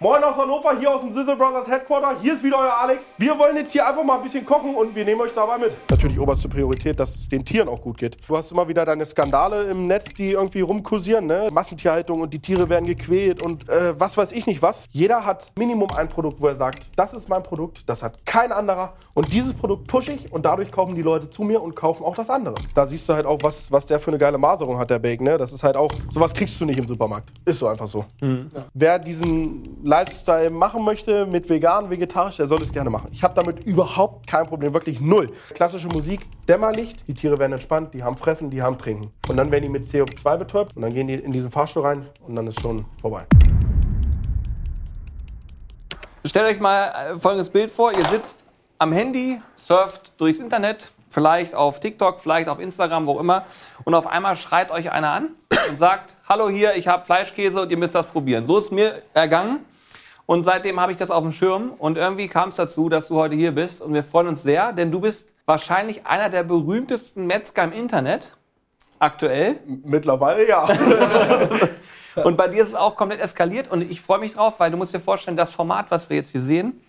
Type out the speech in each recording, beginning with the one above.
Moin aus Hannover, hier aus dem Sizzle Brothers Headquarter. Hier ist wieder euer Alex. Wir wollen jetzt hier einfach mal ein bisschen kochen und wir nehmen euch dabei mit. Natürlich oberste Priorität, dass es den Tieren auch gut geht. Du hast immer wieder deine Skandale im Netz, die irgendwie rumkursieren, ne? Massentierhaltung und die Tiere werden gequält und äh, was weiß ich nicht was. Jeder hat Minimum ein Produkt, wo er sagt, das ist mein Produkt, das hat kein anderer und dieses Produkt pushe ich und dadurch kaufen die Leute zu mir und kaufen auch das andere. Da siehst du halt auch, was, was der für eine geile Maserung hat, der Bacon, ne? Das ist halt auch, sowas kriegst du nicht im Supermarkt. Ist so einfach so. Wer diesen Lifestyle machen möchte mit vegan, vegetarisch, der soll es gerne machen. Ich habe damit überhaupt kein Problem, wirklich null. Klassische Musik, Dämmerlicht, die Tiere werden entspannt, die haben Fressen, die haben Trinken. Und dann werden die mit CO2 betäubt und dann gehen die in diesen Fahrstuhl rein und dann ist schon vorbei. Stellt euch mal äh, folgendes Bild vor. Ihr sitzt am Handy, surft durchs Internet, vielleicht auf TikTok, vielleicht auf Instagram, wo immer. Und auf einmal schreit euch einer an und sagt, hallo hier, ich habe Fleischkäse und ihr müsst das probieren. So ist mir ergangen. Und seitdem habe ich das auf dem Schirm. Und irgendwie kam es dazu, dass du heute hier bist. Und wir freuen uns sehr, denn du bist wahrscheinlich einer der berühmtesten Metzger im Internet. Aktuell. Mittlerweile ja. Und bei dir ist es auch komplett eskaliert und ich freue mich drauf, weil du musst dir vorstellen, das Format, was wir jetzt hier sehen,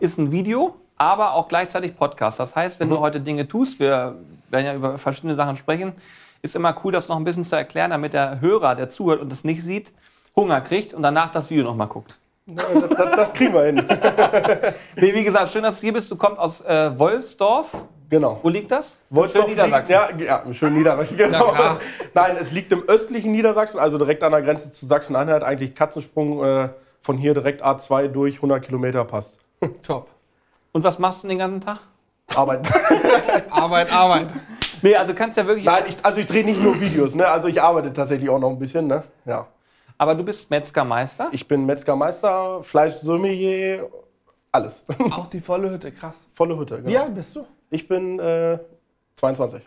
ist ein Video, aber auch gleichzeitig Podcast. Das heißt, wenn du heute Dinge tust, wir werden ja über verschiedene Sachen sprechen, ist immer cool, das noch ein bisschen zu erklären, damit der Hörer, der zuhört und das nicht sieht, Hunger kriegt und danach das Video nochmal guckt. Das, das, kriegen wir hin. Nee, wie gesagt, schön, dass du hier bist. Du kommst aus äh, Wolfsdorf. Genau. Wo liegt das? Wolfsdorf Schön Niedersachsen. Liegt, ja, ja, im schönen Niedersachsen, genau. Nein, es liegt im östlichen Niedersachsen, also direkt an der Grenze zu Sachsen-Anhalt. Eigentlich Katzensprung äh, von hier direkt A2 durch 100 Kilometer passt. Top. Und was machst du den ganzen Tag? Arbeiten. Arbeit, Arbeit. Nee, also kannst ja wirklich. Nein, ich, also ich drehe nicht nur Videos, ne? Also ich arbeite tatsächlich auch noch ein bisschen, ne? Ja. Aber du bist Metzgermeister. Ich bin Metzgermeister, Fleischsommelier, alles. Auch die volle Hütte, krass. Volle Hütte, genau. Wie alt bist du? Ich bin äh, 22.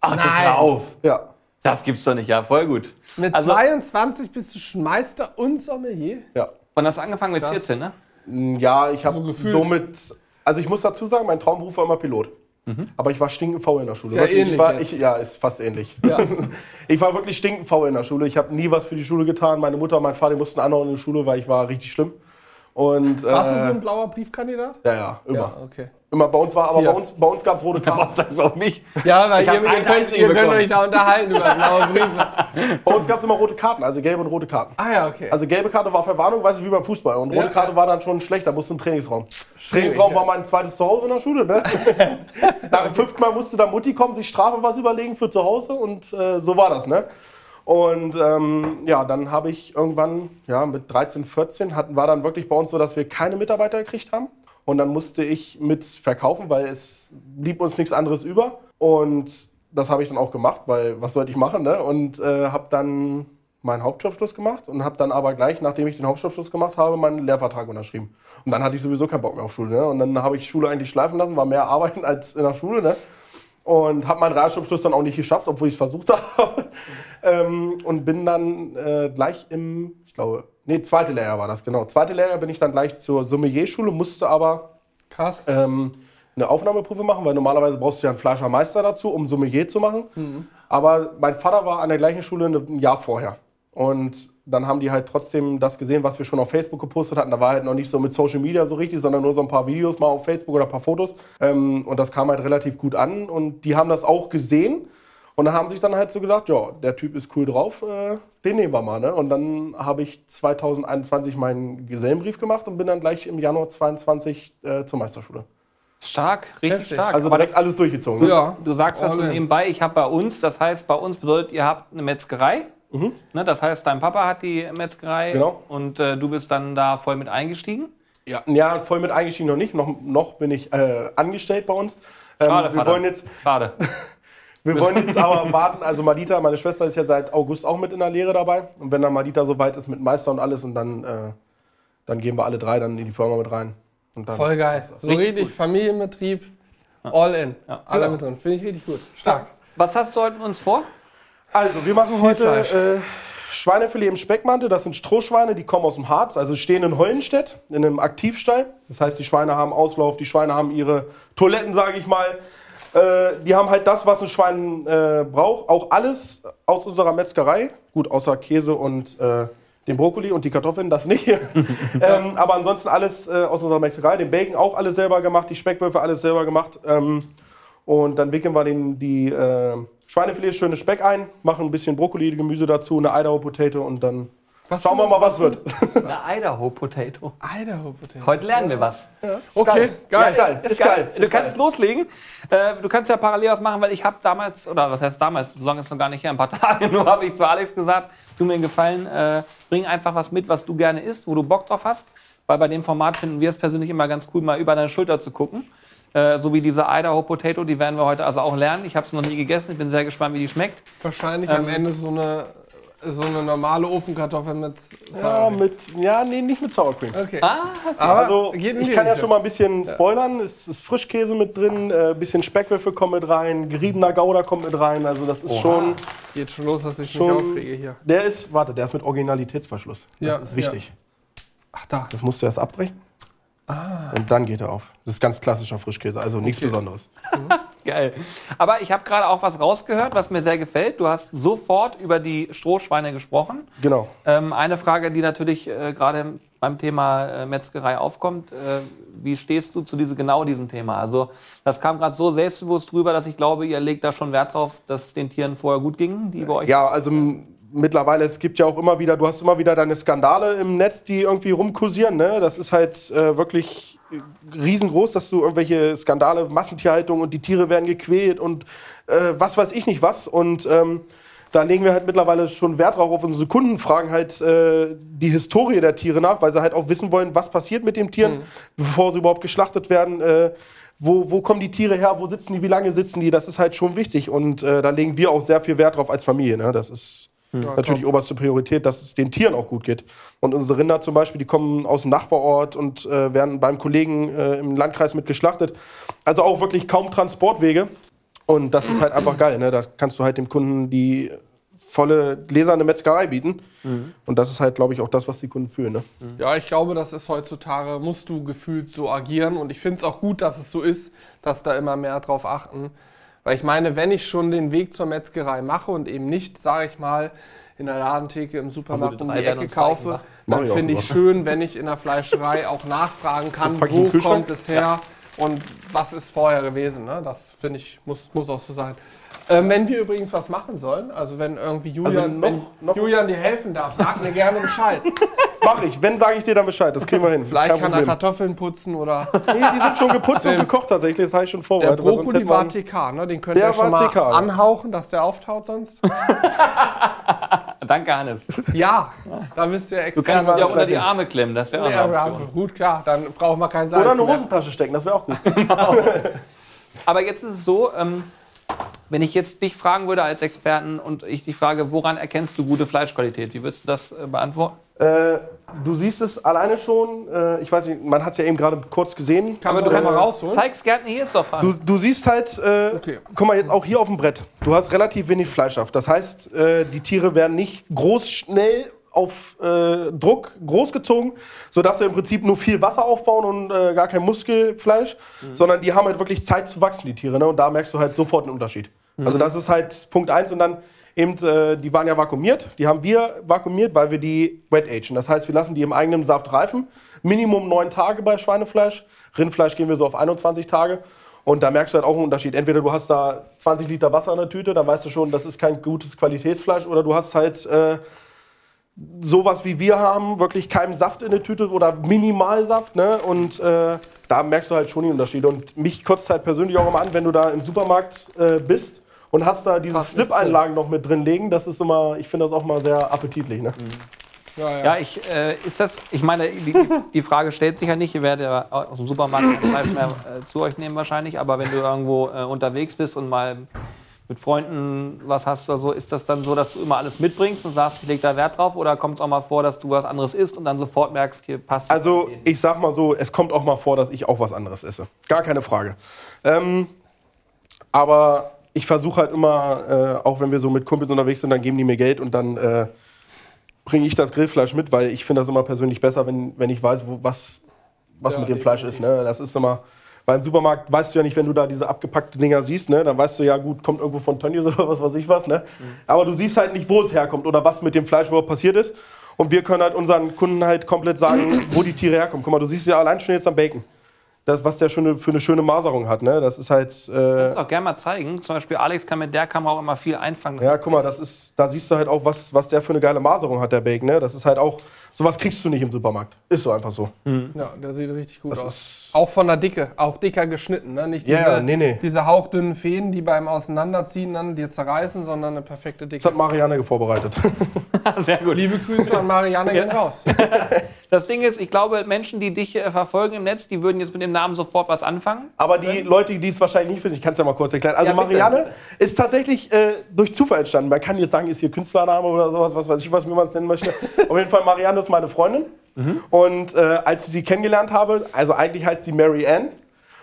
Ach, das Nein. hör auf. Ja. Das gibt's doch nicht. Ja, voll gut. Mit Also- 22 bist du Meister und Sommelier? Ja. Und hast angefangen mit 14, ne? Ja, ich habe So gefühlt. somit. Also ich muss dazu sagen, mein Traumberuf war immer Pilot. Aber ich war stinkend faul in der Schule. Ist ja Wirklich, ähnlich ich war, ich, ja, ist fast ähnlich. Ja. ich war wirklich stinkend faul in der Schule. Ich habe nie was für die Schule getan. Meine Mutter und mein Vater mussten anhauen in die Schule, weil ich war richtig schlimm. Und, Warst du so äh, ein blauer Briefkandidat? ja, ja, immer. Ja, okay. Immer bei uns war, aber bei uns, bei uns gab es rote Karten. sagst du auf mich? Ja, weil Ich ihr, ihr, könnt, ihr könnt euch da unterhalten über blaue Briefe. Bei uns gab es immer rote Karten, also gelbe und rote Karten. Ah ja, okay. Also gelbe Karte war Verwarnung, weißt du, wie beim Fußball. Und rote Ja, Karte ja. war dann schon schlecht, da musste ein Trainingsraum. Trainingsraum ja. war mein zweites Zuhause in der Schule, ne? Nach dem fünften Mal musste da Mutti kommen, sich Strafe was überlegen für zu Hause und äh, so war das, ne? Und ähm, ja, dann habe ich irgendwann, ja, mit 13, 14, hatten, war dann wirklich bei uns so, dass wir keine Mitarbeiter gekriegt haben. Und dann musste ich mit verkaufen, weil es blieb uns nichts anderes über. Und das habe ich dann auch gemacht, weil was sollte ich machen, ne? Und äh, habe dann meinen Hauptschulabschluss gemacht und habe dann aber gleich, nachdem ich den Hauptschulabschluss gemacht habe, meinen Lehrvertrag unterschrieben. Und dann hatte ich sowieso keinen Bock mehr auf Schule, ne? Und dann habe ich Schule eigentlich schleifen lassen, war mehr arbeiten als in der Schule, ne? Und habe meinen Realschulabschluss dann auch nicht geschafft, obwohl ich es versucht habe. ähm, und bin dann äh, gleich im, ich glaube, nee, zweite Lehrjahr war das, genau. Zweite Lehrjahr bin ich dann gleich zur Sommelierschule, musste aber Krass. ähm, eine Aufnahmeprüfung machen, weil normalerweise brauchst du ja einen Fleischermeister dazu, um Sommelier zu machen. Aber mein Vater war an der gleichen Schule ein Jahr vorher. Und dann haben die halt trotzdem das gesehen, was wir schon auf Facebook gepostet hatten. Da war halt noch nicht so mit Social Media so richtig, sondern nur so ein paar Videos mal auf Facebook oder ein paar Fotos. Ähm, und das kam halt relativ gut an. Und die haben das auch gesehen. Und dann haben sich dann halt so gedacht, ja, der Typ ist cool drauf, äh, den nehmen wir mal. Ne? Und dann habe ich 2021 meinen Gesellenbrief gemacht und bin dann gleich im Januar 22 äh, zur Meisterschule. Stark, richtig Heftig. stark. Also direkt alles durchgezogen. ne? Ja. Du sagst das so nebenbei, ich habe bei uns, das heißt, bei uns bedeutet, ihr habt eine Metzgerei. Ne, das heißt, dein Papa hat die Metzgerei Mhm. Genau. und äh, du bist dann da voll mit eingestiegen. Ja, ja, voll mit eingestiegen noch nicht. Noch, noch bin ich äh, angestellt bei uns. Ähm, Schade, wir Vater. wollen jetzt, Schade. wir wollen jetzt aber warten. Also Madita, meine Schwester, ist ja seit August auch mit in der Lehre dabei. Und wenn dann Madita soweit ist mit Meister und alles, und dann, äh, dann gehen wir alle drei dann in die Firma mit rein. Und dann Voll geil. So Richtig gut. Familienbetrieb. All in. Alle Genau. mit drin. Finde ich richtig gut. Stark. Was hast du heute mit uns vor? Also, wir machen heute äh, Schweinefilet im Speckmantel. Das sind Strohschweine, die kommen aus dem Harz, also stehen in Hollenstedt, in einem Aktivstall. Das heißt, die Schweine haben Auslauf, die Schweine haben ihre Toiletten, sage ich mal. Äh, die haben halt das, was ein Schwein äh, braucht. Auch alles aus unserer Metzgerei. Gut, außer Käse und äh, Den Brokkoli und die Kartoffeln, das nicht. ähm, aber ansonsten alles äh, aus unserer Metzgerei. Den Bacon auch alles selber gemacht, die Speckwürfel alles selber gemacht. Ähm, und dann wickeln wir den, die äh, Schweinefilet schönes Speck ein, machen ein bisschen Brokkoli, Gemüse dazu, eine Idaho Potato und dann Was schauen wir mal, was wird. Eine Idaho Potato. Idaho Potato. Heute lernen wir was. Okay, geil. Ja, geil. Ist geil. Du kannst loslegen. Äh, du kannst ja parallel was machen, weil ich habe damals, oder was heißt damals, so lange ist es noch gar nicht her, ein paar Tage nur, habe ich zu Alex gesagt, tu mir einen Gefallen, äh, bring einfach was mit, was du gerne isst, wo du Bock drauf hast. Weil bei dem Format finden wir es persönlich immer ganz cool, mal über deine Schulter zu gucken. Äh, so wie diese Idaho Potato, die werden wir heute also auch lernen. Ich habe es noch nie gegessen, ich bin sehr gespannt, wie die schmeckt. Wahrscheinlich Ähm, am Ende so eine, so eine normale Ofenkartoffel mit Ja, Salami. mit, ja, nee, nicht mit Sour Cream. Okay. Ah, Aber Also, ich kann ja schon mal ein bisschen spoilern. Es ist Frischkäse mit drin, äh, bisschen Speckwürfel kommen mit rein, geriebener Gouda kommt mit rein. Also, das ist schon. Geht schon los, dass ich Schon- mich aufrege hier. Der ist, warte, der ist mit Originalitätsverschluss. Das Ja, ist wichtig. Ach da. Das musst du erst abbrechen. Und dann geht er auf. Das ist ganz klassischer Frischkäse, also nichts Okay. Besonderes. Geil. Aber ich habe gerade auch was rausgehört, was mir sehr gefällt. Du hast sofort über die Strohschweine gesprochen. Genau. Ähm, eine Frage, die natürlich äh, gerade beim Thema äh, Metzgerei aufkommt. Äh, wie stehst du zu diese, genau diesem Thema? Also das kam gerade so selbstbewusst rüber, dass ich glaube, ihr legt da schon Wert drauf, dass es den Tieren vorher gut ging, die bei euch Ja, also mittlerweile, es gibt ja auch immer wieder, du hast immer wieder deine Skandale im Netz, die irgendwie rumkursieren. Ne? Das ist halt äh, wirklich riesengroß, dass du irgendwelche Skandale, Massentierhaltung und die Tiere werden gequält und äh, was weiß ich nicht was. Und ähm, da legen wir halt mittlerweile schon Wert drauf auf unsere Kunden, fragen halt äh, die Historie der Tiere nach, weil sie halt auch wissen wollen, was passiert mit den Tieren, bevor sie überhaupt geschlachtet werden. Äh, wo, wo kommen die Tiere her, wo sitzen die, wie lange sitzen die, das ist halt schon wichtig. Und äh, da legen wir auch sehr viel Wert drauf als Familie. Ne? Das ist Ja, natürlich top. oberste Priorität, dass es den Tieren auch gut geht. Und unsere Rinder zum Beispiel, die kommen aus dem Nachbarort und äh, werden beim Kollegen äh, im Landkreis mit geschlachtet. Also auch wirklich kaum Transportwege. Und das ist halt einfach geil. Ne? Da kannst du halt dem Kunden die volle gläserne Metzgerei bieten. Und das ist halt, glaube ich, auch das, was die Kunden fühlen. Ne? Ja, ich glaube, das ist heutzutage, musst du gefühlt so agieren. Und ich finde es auch gut, dass es so ist, dass da immer mehr drauf achten. Weil ich meine, wenn ich schon den Weg zur Metzgerei mache und eben nicht, sage ich mal, in der Ladentheke im Supermarkt um die Ecke kaufe, dann finde ich schön, wenn ich in der Fleischerei auch nachfragen kann, wo kommt es her und was ist vorher gewesen. Ne? Das finde ich, muss, muss auch so sein. Ähm, wenn wir übrigens was machen sollen, also wenn irgendwie Julian, Also noch- noch- Julian dir helfen darf, sag mir gerne Bescheid. Mach ich. Wenn, sage ich dir dann Bescheid. Das kriegen wir hin. Vielleicht kann er Problem. Kartoffeln putzen oder Nee, die sind schon geputzt und Der- gekocht tatsächlich. Das habe ich schon der vorbereitet. sonst Brokkoli war TK, ne? Den könnt Der ihr schon mal TK, anhauchen, dass der auftaut sonst. Danke, Hannes. ja, da bist du ja Du kannst ihn ja unter die. Arme klemmen, das wäre auch ja, eine ja, Option. gut, klar, dann brauchen wir keinen Salz Oder eine. Hosentasche stecken, das wäre auch gut. Aber jetzt ist es so, ähm, wenn ich jetzt dich fragen würde als Experten und ich dich frage, woran erkennst du gute Fleischqualität? Wie würdest du das äh, beantworten? Äh, du siehst es alleine schon. Äh, ich weiß nicht, man hat es ja eben gerade kurz gesehen. Kannst Aber du noch mal kannst- rausholen? Zeig's gerne, hier ist doch Du, du siehst halt, äh, Okay. guck mal jetzt auch hier auf dem Brett. Du hast relativ wenig Fleischhaft. Das heißt, äh, die Tiere werden nicht groß schnell auf äh, Druck großgezogen, sodass sie im Prinzip nur viel Wasser aufbauen und äh, gar kein Muskelfleisch, sondern die haben halt wirklich Zeit zu wachsen, die Tiere. Ne? Und da merkst du halt sofort einen Unterschied. Also das ist halt Punkt eins und dann eben, äh, die waren ja vakuumiert. Die haben wir vakuumiert, weil wir die wet agen. Das heißt, wir lassen die im eigenen Saft reifen. Minimum neun Tage bei Schweinefleisch. Rindfleisch gehen wir so auf 21 Tage. Und da merkst du halt auch einen Unterschied. Entweder du hast da 20 Liter Wasser in der Tüte, dann weißt du schon, das ist kein gutes Qualitätsfleisch. Oder du hast halt äh, sowas wie wir haben, wirklich keinen Saft in der Tüte oder Minimalsaft. Ne? Und äh, da merkst du halt schon die Unterschiede. Und mich kotzt halt persönlich auch immer an, wenn du da im Supermarkt äh, bist und hast da diese Slip-Einlagen noch mit drin liegen. Das ist immer, ich finde das auch mal sehr appetitlich. Ne? Ja, ja. Ja, ich, äh, ist das, ich meine, die, die Frage stellt sich ja nicht, ihr werdet ja aus dem Supermarkt kein Fleisch mehr äh, zu euch nehmen wahrscheinlich, aber wenn du irgendwo äh, unterwegs bist und mal mit Freunden was hast oder so, ist das dann so, dass du immer alles mitbringst und sagst, ich leg da Wert drauf oder kommt es auch mal vor, dass du was anderes isst und dann sofort merkst, hier passt Also ich sag mal so, es kommt auch mal vor, dass ich auch was anderes esse. Gar keine Frage. Ähm, aber ich versuche halt immer, äh, auch wenn wir so mit Kumpels unterwegs sind, dann geben die mir Geld und dann äh, bringe ich das Grillfleisch mit, weil ich finde das immer persönlich besser, wenn, wenn ich weiß, wo, was, was Ja, mit dem Fleisch ist. Ne? Das ist immer, weil im Supermarkt weißt du ja nicht, wenn du da diese abgepackten Dinger siehst, ne? dann weißt du ja, gut, kommt irgendwo von Tönnies oder was weiß ich was. Ne? Aber du siehst halt nicht, wo es herkommt oder was mit dem Fleisch überhaupt passiert ist. Und wir können halt unseren Kunden halt komplett sagen, wo die Tiere herkommen. Guck mal, du siehst ja allein schon jetzt am Bacon. Das, was der schon für eine schöne Maserung hat, ne? Das ist halt. Äh, Kannst auch gerne mal zeigen. Zum Beispiel Alex kann mit der Kamera auch immer viel einfangen. ja, guck mal, das ist, da siehst du halt auch, was, was der für eine geile Maserung hat, der Bacon, ne? Das ist halt auch, sowas kriegst du nicht im Supermarkt. Ist so einfach so. Ja, der sieht richtig gut Das aus. ist- Auch von der Dicke, auch dicker geschnitten, ne? Nicht diese, Ja, ja, nee, nee. diese hauchdünnen Fäden, die beim Auseinanderziehen dann dir zerreißen, sondern eine perfekte Das Dicke. hat Marianne vorbereitet. Sehr gut. Liebe Grüße an Marianne gehen raus. Das Ding ist, ich glaube, Menschen, die dich äh, verfolgen im Netz, die würden jetzt mit dem Namen sofort was anfangen. Aber die Leute, die es wahrscheinlich nicht wissen, ich kann es ja mal kurz erklären. Also Ja. Marianne ist tatsächlich äh, durch Zufall entstanden. Man kann jetzt sagen, ist ihr Künstlername oder sowas, was weiß ich, was wie man es nennen möchte. Auf jeden Fall, Marianne ist meine Freundin. Und äh, als ich sie kennengelernt habe, also eigentlich heißt sie Mary Ann.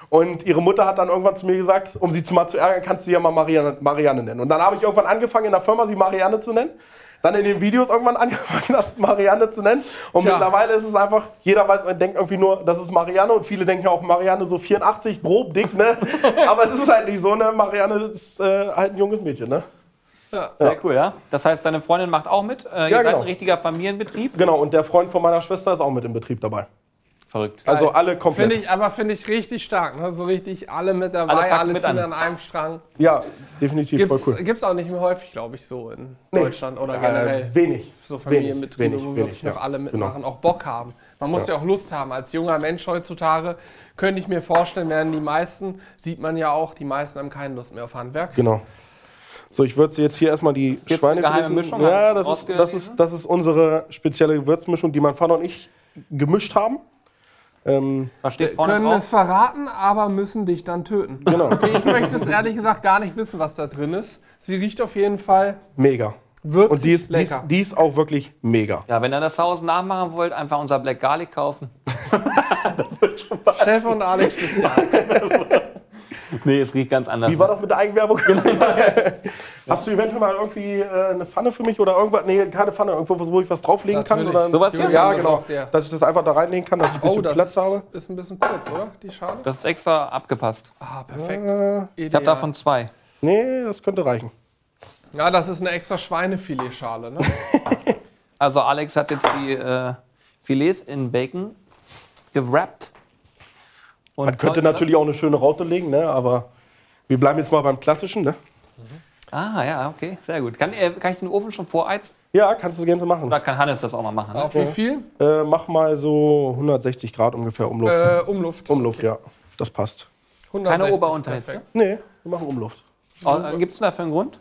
Und ihre Mutter hat dann irgendwann zu mir gesagt, um sie zu mal zu ärgern, kannst du sie ja mal Marianne, Marianne nennen. Und dann habe ich irgendwann angefangen, in der Firma sie Marianne zu nennen. Dann in den Videos irgendwann angefangen, das Marianne zu nennen. Und Tja. mittlerweile ist es einfach, jeder weiß, man denkt irgendwie nur, das ist Marianne. Und viele denken ja auch Marianne so 84, grob, dick, ne? Aber es ist halt nicht so, ne? Marianne ist äh, halt ein junges Mädchen, ne? Sehr cool, ja. Das heißt, deine Freundin macht auch mit. Äh, ihr Ja, seid genau. ein richtiger Familienbetrieb. Genau, und der Freund von meiner Schwester ist auch mit im Betrieb dabei. Verrückt. Also alle komplett. Finde ich, aber finde ich richtig stark, ne? So richtig alle mit Alle dabei, packen alle, mit ziehen an. an einem Strang. Ja, definitiv voll Gibt's, cool. gibt's auch nicht mehr häufig, glaube ich, so in Nee. Deutschland oder generell. Äh, wenig. so Familienbetriebe, wenig, wo wenig, wirklich noch ja, alle genau. mitmachen, auch Bock haben. Man muss ja. auch Lust haben. Als junger Mensch heutzutage könnte ich mir vorstellen, werden die meisten, sieht man ja auch, die meisten haben keine Lust mehr auf Handwerk. Genau. So, ich würde jetzt hier erstmal die jetzt Schweine eine geheime verlesen. Mischung, Ja, das ist, das, ist, das ist unsere spezielle Gewürzmischung, die mein Vater und ich gemischt haben. Ähm, Was steht vorne können drauf? es verraten, aber müssen dich dann töten. genau, Okay, ich möchte jetzt ehrlich gesagt gar nicht wissen, was da drin ist. Sie riecht auf jeden Fall mega. würzig Und die ist, die, ist, die ist auch wirklich mega. Ja, wenn ihr das zu Hause nachmachen wollt, einfach unser Black Garlic kaufen. Chef und Alex Spezial. Nee, es riecht ganz anders. Wie war das mit der Eigenwerbung? Hast du eventuell mal irgendwie äh, eine Pfanne für mich oder irgendwas? Nee, keine Pfanne, irgendwo, wo ich was drauflegen kann? Natürlich. Oder Sowas hier? Ja, Das genau. Dass ich das einfach da reinlegen kann, dass ich ein bisschen Oh, das Platz habe. ist ein bisschen kurz, oder? Die Schale? Das ist extra abgepasst. Ah, perfekt. Ich habe davon zwei. Nee, das könnte reichen. Ja, das ist eine extra Schweinefiletschale, ne? Also Alex hat jetzt die äh, Filets in Bacon gewrappt. Und Man könnte natürlich auch eine schöne Raute legen, ne? aber wir bleiben jetzt mal beim Klassischen. Ne? Ah, ja, okay, sehr gut. Kann, äh, kann ich den Ofen schon voreizen? Ja, kannst du gerne so machen. Oder kann Hannes das auch mal machen? Ne? Auf wie viel? Äh, mach mal so 160 Grad ungefähr Umluft. Äh, Umluft. Umluft, ja. Das passt. 160, Keine Ober-Unterhitze? perfekt. Nee, wir machen Umluft. Gibt es dafür einen Grund?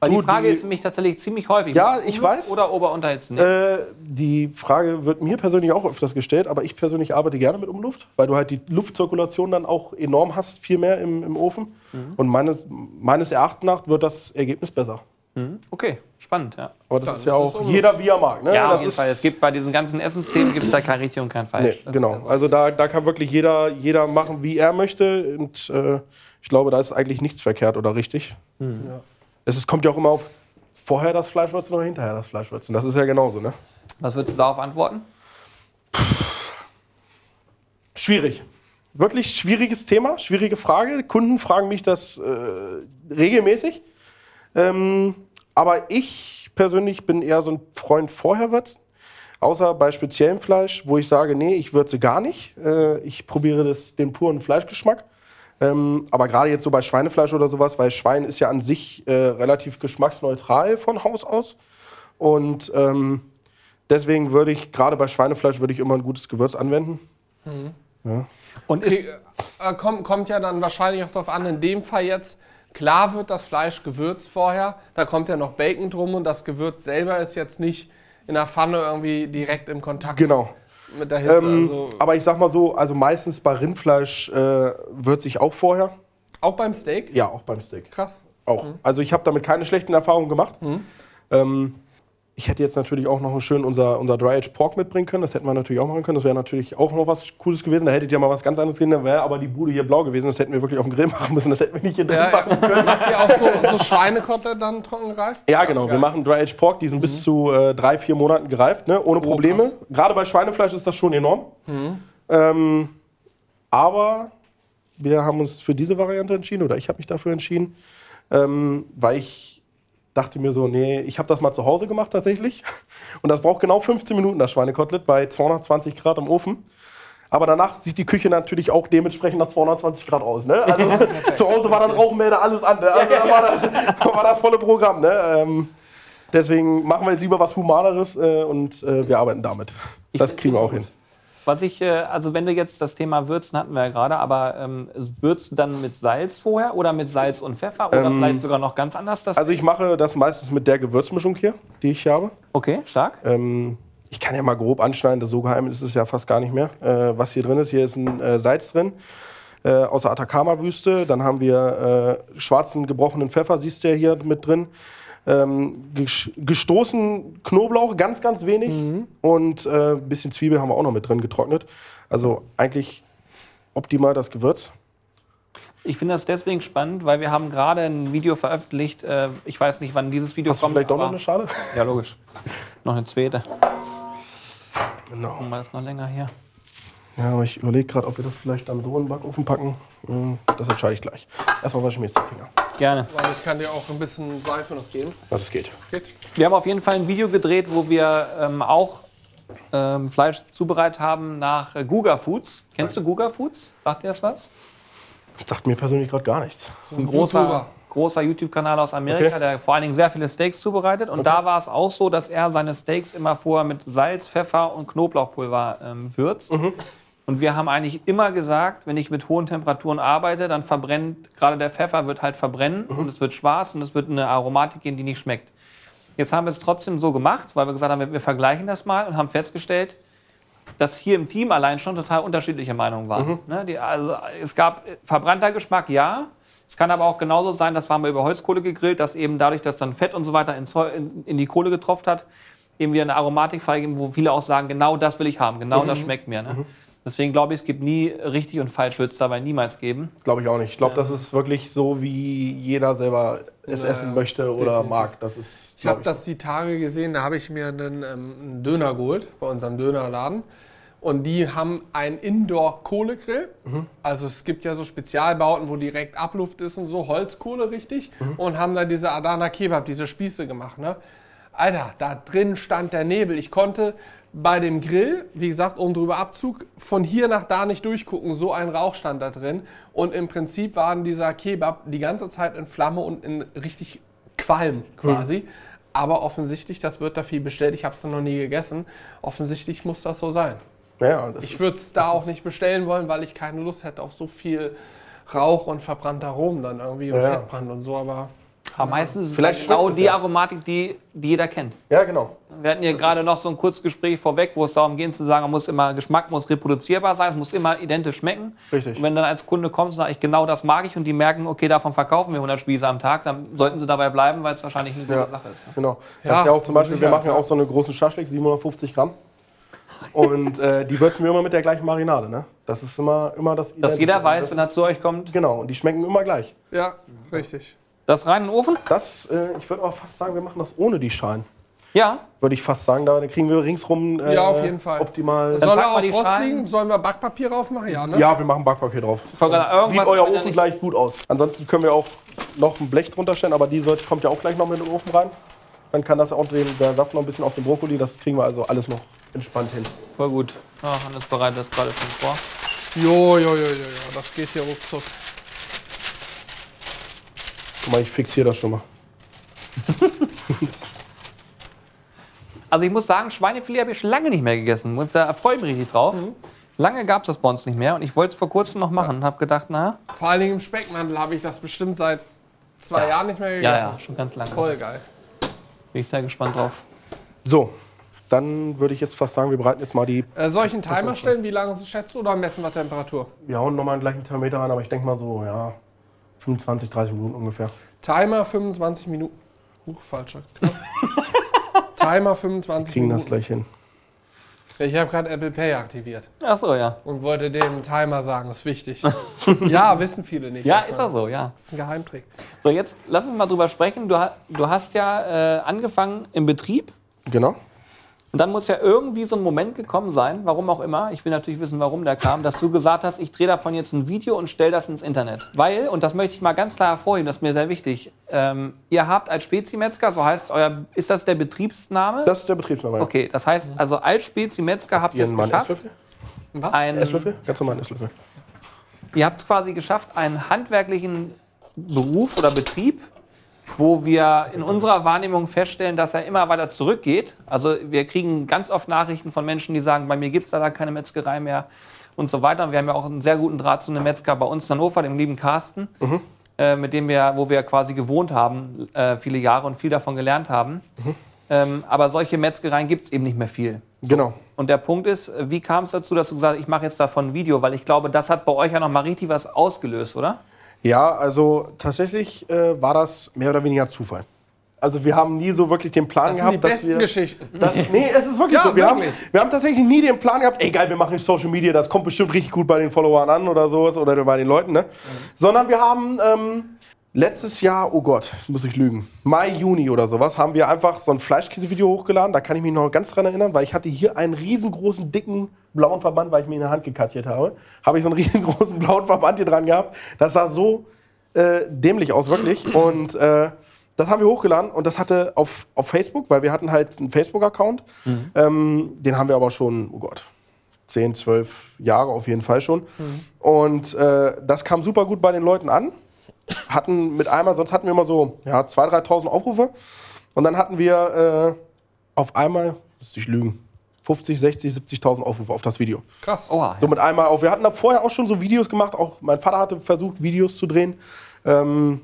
Weil Du, die Frage die- ist nämlich tatsächlich ziemlich häufig. Ja, ich weiß. Oder Ober-Unterhitze? Nee. Äh, die Frage wird mir persönlich auch öfters gestellt, aber ich persönlich arbeite gerne mit Umluft, weil du halt die Luftzirkulation dann auch enorm hast, viel mehr im, im Ofen. Mhm. Und meines, meines Erachtens nach wird das Ergebnis besser. Okay, spannend, ja. Aber das Ja, ist ja das auch ist jeder wie er mag. Ne? Ja, das auf jeden ist, Fall. Es gibt bei diesen ganzen Essensthemen gibt es da kein richtig und kein falsch. Nee, genau. Also da, da kann wirklich jeder, jeder machen, wie er möchte. Und äh, ich glaube, da ist eigentlich nichts verkehrt oder richtig. Ja. Es kommt ja auch immer auf vorher das Fleischwürzen oder hinterher das Fleischwürzen. Das ist ja genauso, ne? Was würdest du darauf antworten? Schwierig. Wirklich schwieriges Thema, schwierige Frage. Kunden fragen mich das äh, regelmäßig. Ähm, aber ich persönlich bin eher so ein Freund vorher würzen. Außer bei speziellem Fleisch, wo ich sage, nee, ich würze gar nicht. Äh, ich probiere das, den puren Fleischgeschmack. Ähm, aber gerade jetzt so bei Schweinefleisch oder sowas, weil Schwein ist ja an sich äh, relativ geschmacksneutral von Haus aus. Und ähm, deswegen würde ich, gerade bei Schweinefleisch, würde ich immer ein gutes Gewürz anwenden. Und ist, Okay, äh, kommt, kommt ja dann wahrscheinlich auch darauf an, in dem Fall jetzt, klar wird das Fleisch gewürzt vorher, da kommt ja noch Bacon drum und das Gewürz selber ist jetzt nicht in der Pfanne irgendwie direkt im Kontakt Genau. Mit der Hitze. Ähm, also, aber ich sag mal so, also meistens bei Rindfleisch äh, würze ich auch vorher. auch beim Steak? Ja, auch beim Steak. Krass. Auch. Also ich habe damit keine schlechten Erfahrungen gemacht. Ähm, ich hätte jetzt natürlich auch noch schön unser, unser Dry Aged Pork mitbringen können. Das hätten wir natürlich auch machen können. Das wäre natürlich auch noch was Cooles gewesen. Da hättet ihr mal was ganz anderes gesehen. Da wäre aber die Bude hier blau gewesen. Das hätten wir wirklich auf dem Grill machen müssen. Das hätten wir nicht hier drin Ja, machen können. macht ihr auch so, so Schweinekotelett dann trocken gereift? Ja, genau. Wir machen Dry Aged Pork. Die sind bis zu äh, drei, vier Monaten gereift, ne? ohne Probleme. krass. Gerade bei Schweinefleisch ist das schon enorm. Ähm, aber wir haben uns für diese Variante entschieden, oder ich habe mich dafür entschieden, ähm, weil ich dachte mir so, nee, ich habe das mal zu Hause gemacht tatsächlich. Und das braucht genau 15 Minuten, das Schweinekotelett, bei 220 Grad im Ofen. Aber danach sieht die Küche natürlich auch dementsprechend nach 220 Grad aus. Ne? Also zu Hause war dann Rauchmelder, alles an. Ne? Also da war das, war das volle Programm. Ne? Ähm, deswegen machen wir jetzt lieber was Humaneres äh, und äh, wir arbeiten damit. Das kriegen wir auch hin. Was ich, äh, also wenn du jetzt das Thema Würzen hatten wir ja gerade, aber ähm, würzt du dann mit Salz vorher oder mit Salz und Pfeffer oder vielleicht sogar noch ganz anders? Das Also ich mache das meistens mit der Gewürzmischung hier, die ich hier habe. okay, stark. Ähm, ich kann ja mal grob anschneiden, das so geheim ist es ja fast gar nicht mehr, äh, was hier drin ist. Hier ist ein äh, Salz drin äh, aus der Atacama-Wüste. Dann haben wir äh, schwarzen gebrochenen Pfeffer, siehst du ja hier mit drin. Ähm, ges- gestoßen Knoblauch, ganz, ganz wenig. Und äh, ein bisschen Zwiebel haben wir auch noch mit drin getrocknet. Also eigentlich optimal das Gewürz. Ich finde das deswegen spannend, weil wir haben gerade ein Video veröffentlicht. Äh, ich weiß nicht, wann dieses Video Hast du kommt. vielleicht doch noch eine Schale? Ja, logisch. Noch eine zweite. Genau. Gucken wir das noch länger hier. Ja, aber ich überlege gerade, ob wir das vielleicht dann so in den Backofen packen. Hm, Das entscheide ich gleich. Erstmal wasche ich mir jetzt die Finger. Gerne. Weil ich kann dir auch ein bisschen Seife noch geben. Ja, das geht. Geht. Wir haben auf jeden Fall ein Video gedreht, wo wir ähm, auch ähm, Fleisch zubereitet haben nach äh, Guga Foods. Kennst du Guga Foods? Sagt dir das was? Das sagt mir persönlich gerade gar nichts. Das ist ein großer, YouTuber. großer YouTube-Kanal aus Amerika, Okay. der vor allen Dingen sehr viele Steaks zubereitet. Und da war es auch so, dass er seine Steaks immer vorher mit Salz, Pfeffer und Knoblauchpulver ähm, würzt. Und wir haben eigentlich immer gesagt, wenn ich mit hohen Temperaturen arbeite, dann verbrennt, gerade der Pfeffer wird halt verbrennen und es wird schwarz und es wird eine Aromatik gehen, die nicht schmeckt. Jetzt haben wir es trotzdem so gemacht, weil wir gesagt haben, wir- vergleichen das mal und haben festgestellt, dass hier im Team allein schon total unterschiedliche Meinungen waren. Ne, die, also, es gab äh, verbrannter Geschmack, ja. Es kann aber auch genauso sein, das waren wir über Holzkohle gegrillt, dass eben dadurch, dass dann Fett und so weiter ins, in, in die Kohle getropft hat, eben wieder eine Aromatik freigeben, wo viele auch sagen, genau das will ich haben, genau das schmeckt mir. Ne? Deswegen glaube ich, es gibt nie richtig und falsch, wird es dabei niemals geben. Glaube ich auch nicht. Ich glaube, das ist wirklich so, wie jeder selber es Ja, essen ja, möchte oder definitiv. mag. Das ist, Ich habe das die Tage gesehen, da habe ich mir einen, ähm, einen Döner geholt bei unserem Dönerladen. Und die haben einen Indoor-Kohlegrill. Also es gibt ja so Spezialbauten, wo direkt Abluft ist und so, Holzkohle richtig. Und haben da diese Adana Kebab, diese Spieße gemacht. Ne? Alter, da drin stand der Nebel. Ich konnte bei dem Grill, wie gesagt, oben drüber Abzug, von hier nach da nicht durchgucken. So ein Rauch stand da drin. Und im Prinzip waren dieser Kebab die ganze Zeit in Flamme und in richtig Qualm quasi. Aber offensichtlich, das wird da viel bestellt. Ich habe es noch nie gegessen. Offensichtlich muss das so sein. Ja, das Ich würde es da auch nicht bestellen wollen, weil ich keine Lust hätte auf so viel Rauch und verbrannter Rom dann irgendwie und Ja. Fettbrand und so. Aber Aber meistens ist es Vielleicht genau schmeckt es die ja. Aromatik, die, die jeder kennt. ja, genau. Wir hatten hier gerade noch so ein Kurzgespräch vorweg, wo es darum ging zu sagen, man muss immer, Geschmack muss reproduzierbar sein, es muss immer identisch schmecken. Richtig. Und wenn dann als Kunde kommt und sagt, ich genau das mag ich und die merken, okay, davon verkaufen wir 100 Spieße am Tag, dann sollten sie dabei bleiben, weil es wahrscheinlich eine gute Ja. Sache ist. ne? Genau. Ja, das ist ja auch zum Beispiel, wir machen ja auch so eine großen Schaschlik, 750 Gramm. Und äh, die würzen wir immer mit der gleichen Marinade. Ne? Das ist immer, immer das Dass jeder weiß, Das wenn er zu euch kommt, Genau, und die schmecken immer gleich. ja, richtig. Das rein in den Ofen? Das, äh, ich würde aber fast sagen, wir machen das ohne die Schalen. Ja. Würde ich fast sagen, da kriegen wir ringsrum äh, Ja, auf jeden Fall. optimal. Soll packen er wir auf Rost liegen? Sollen wir Backpapier drauf machen? Ja, ne? Ja, wir machen Backpapier drauf. Sieht euer er Ofen gleich gut aus. Ansonsten können wir auch noch ein Blech drunter stellen, aber die sollte, kommt ja auch gleich noch mit in den Ofen rein. Dann kann das auch den, der Saft noch ein bisschen auf den Brokkoli. Das kriegen wir also alles noch entspannt hin. Voll gut. Ja, Hannes bereitet das gerade schon vor. Jo, jo, jo, jo, jo. Das geht hier ruckzuck. Guck mal, ich fixiere das schon mal. Also ich muss sagen, Schweinefilet habe ich schon lange nicht mehr gegessen. Und da freue ich mich richtig drauf. Lange gab es das bei uns nicht mehr und ich wollte es vor kurzem noch machen und habe gedacht, na, Vor allen Dingen im Speckmantel habe ich das bestimmt seit zwei Jahren nicht mehr ja, gegessen. ja, schon ganz lange. Voll geil. Bin ich sehr gespannt drauf. So, dann würde ich jetzt fast sagen, wir bereiten jetzt mal die. Äh, soll ich einen Timer stellen, wie lange es schätzt oder messen wir Temperatur? Wir hauen nochmal einen gleichen Thermometer rein, aber ich denke mal so, ja, 25, 30 Minuten ungefähr. Timer 25 Minuten. Huch, falscher Knopf. Timer 25 Kriegen das Minuten. gleich hin. Ich habe gerade Apple Pay aktiviert Ach so, ja. und wollte dem Timer sagen, ist wichtig. ja, wissen viele nicht. Ja, ist auch so, ja. Das ist ein Geheimtrick. So, jetzt lass uns mal drüber sprechen. Du, du hast ja äh, angefangen im Betrieb. Genau. Und dann muss ja irgendwie so ein Moment gekommen sein, warum auch immer, ich will natürlich wissen, warum der kam, dass du gesagt hast, ich drehe davon jetzt ein Video und stelle das ins Internet. Weil, und das möchte ich mal ganz klar hervorheben, das ist mir sehr wichtig, ähm, ihr habt als Spezi-Metzger, so heißt euer, ist das der Betriebsname? Das ist der Betriebsname. ja. okay, das heißt, also als Spezi-Metzger habt ihr es geschafft, Esslöffel. ein, Esslöffel? Ganz normal einen Esslöffel. ihr habt es quasi geschafft, einen handwerklichen Beruf oder Betrieb, wo wir in unserer Wahrnehmung feststellen, dass er immer weiter zurückgeht. Also wir kriegen ganz oft Nachrichten von Menschen, die sagen, bei mir gibt es da, da keine Metzgerei mehr und so weiter. Und wir haben ja auch einen sehr guten Draht zu einem Metzger bei uns in Hannover, dem lieben Carsten, äh, mit dem wir, wo wir quasi gewohnt haben, äh, viele Jahre und viel davon gelernt haben. Ähm, aber solche Metzgereien gibt es eben nicht mehr viel. Genau. Und der Punkt ist, wie kam es dazu, dass du gesagt hast, ich mache jetzt davon ein Video? Weil ich glaube, das hat bei euch ja noch mal richtig was ausgelöst, oder? Ja, also tatsächlich äh, war das mehr oder weniger Zufall. Also wir haben nie so wirklich den Plan Das sind gehabt, die dass besten wir. Geschichten. Das, nee, es ist wirklich Ja, so. Wir haben, wirklich. wir haben tatsächlich nie den Plan gehabt, ey geil, wir machen Social Media, das kommt bestimmt richtig gut bei den Followern an oder sowas oder bei den Leuten, ne? Sondern wir haben ähm, letztes Jahr, oh Gott, jetzt muss ich lügen, Mai, Juni oder sowas, haben wir einfach so ein Fleischkäse-Video hochgeladen. Da kann ich mich noch ganz dran erinnern, weil ich hatte hier einen riesengroßen, dicken blauen Verband, weil ich mir in der Hand gekattet habe. Habe ich so einen riesengroßen blauen Verband hier dran gehabt. Das sah so äh, dämlich aus, wirklich. Und äh, das haben wir hochgeladen und das hatte auf, auf Facebook, weil wir hatten halt einen Facebook-Account. Ähm, den haben wir aber schon, oh Gott, 10, 12 Jahre auf jeden Fall schon. Und äh, das kam super gut bei den Leuten an. Hatten mit einmal, sonst hatten wir immer so ja, 2.000, 3.000 Aufrufe. Und dann hatten wir äh, auf einmal, müsste ich lügen, 50, 60, 70.000 Aufrufe auf das Video. Krass. Oha. So mit einmal auf. Wir hatten da vorher auch schon so Videos gemacht. Auch mein Vater hatte versucht, Videos zu drehen. Ähm,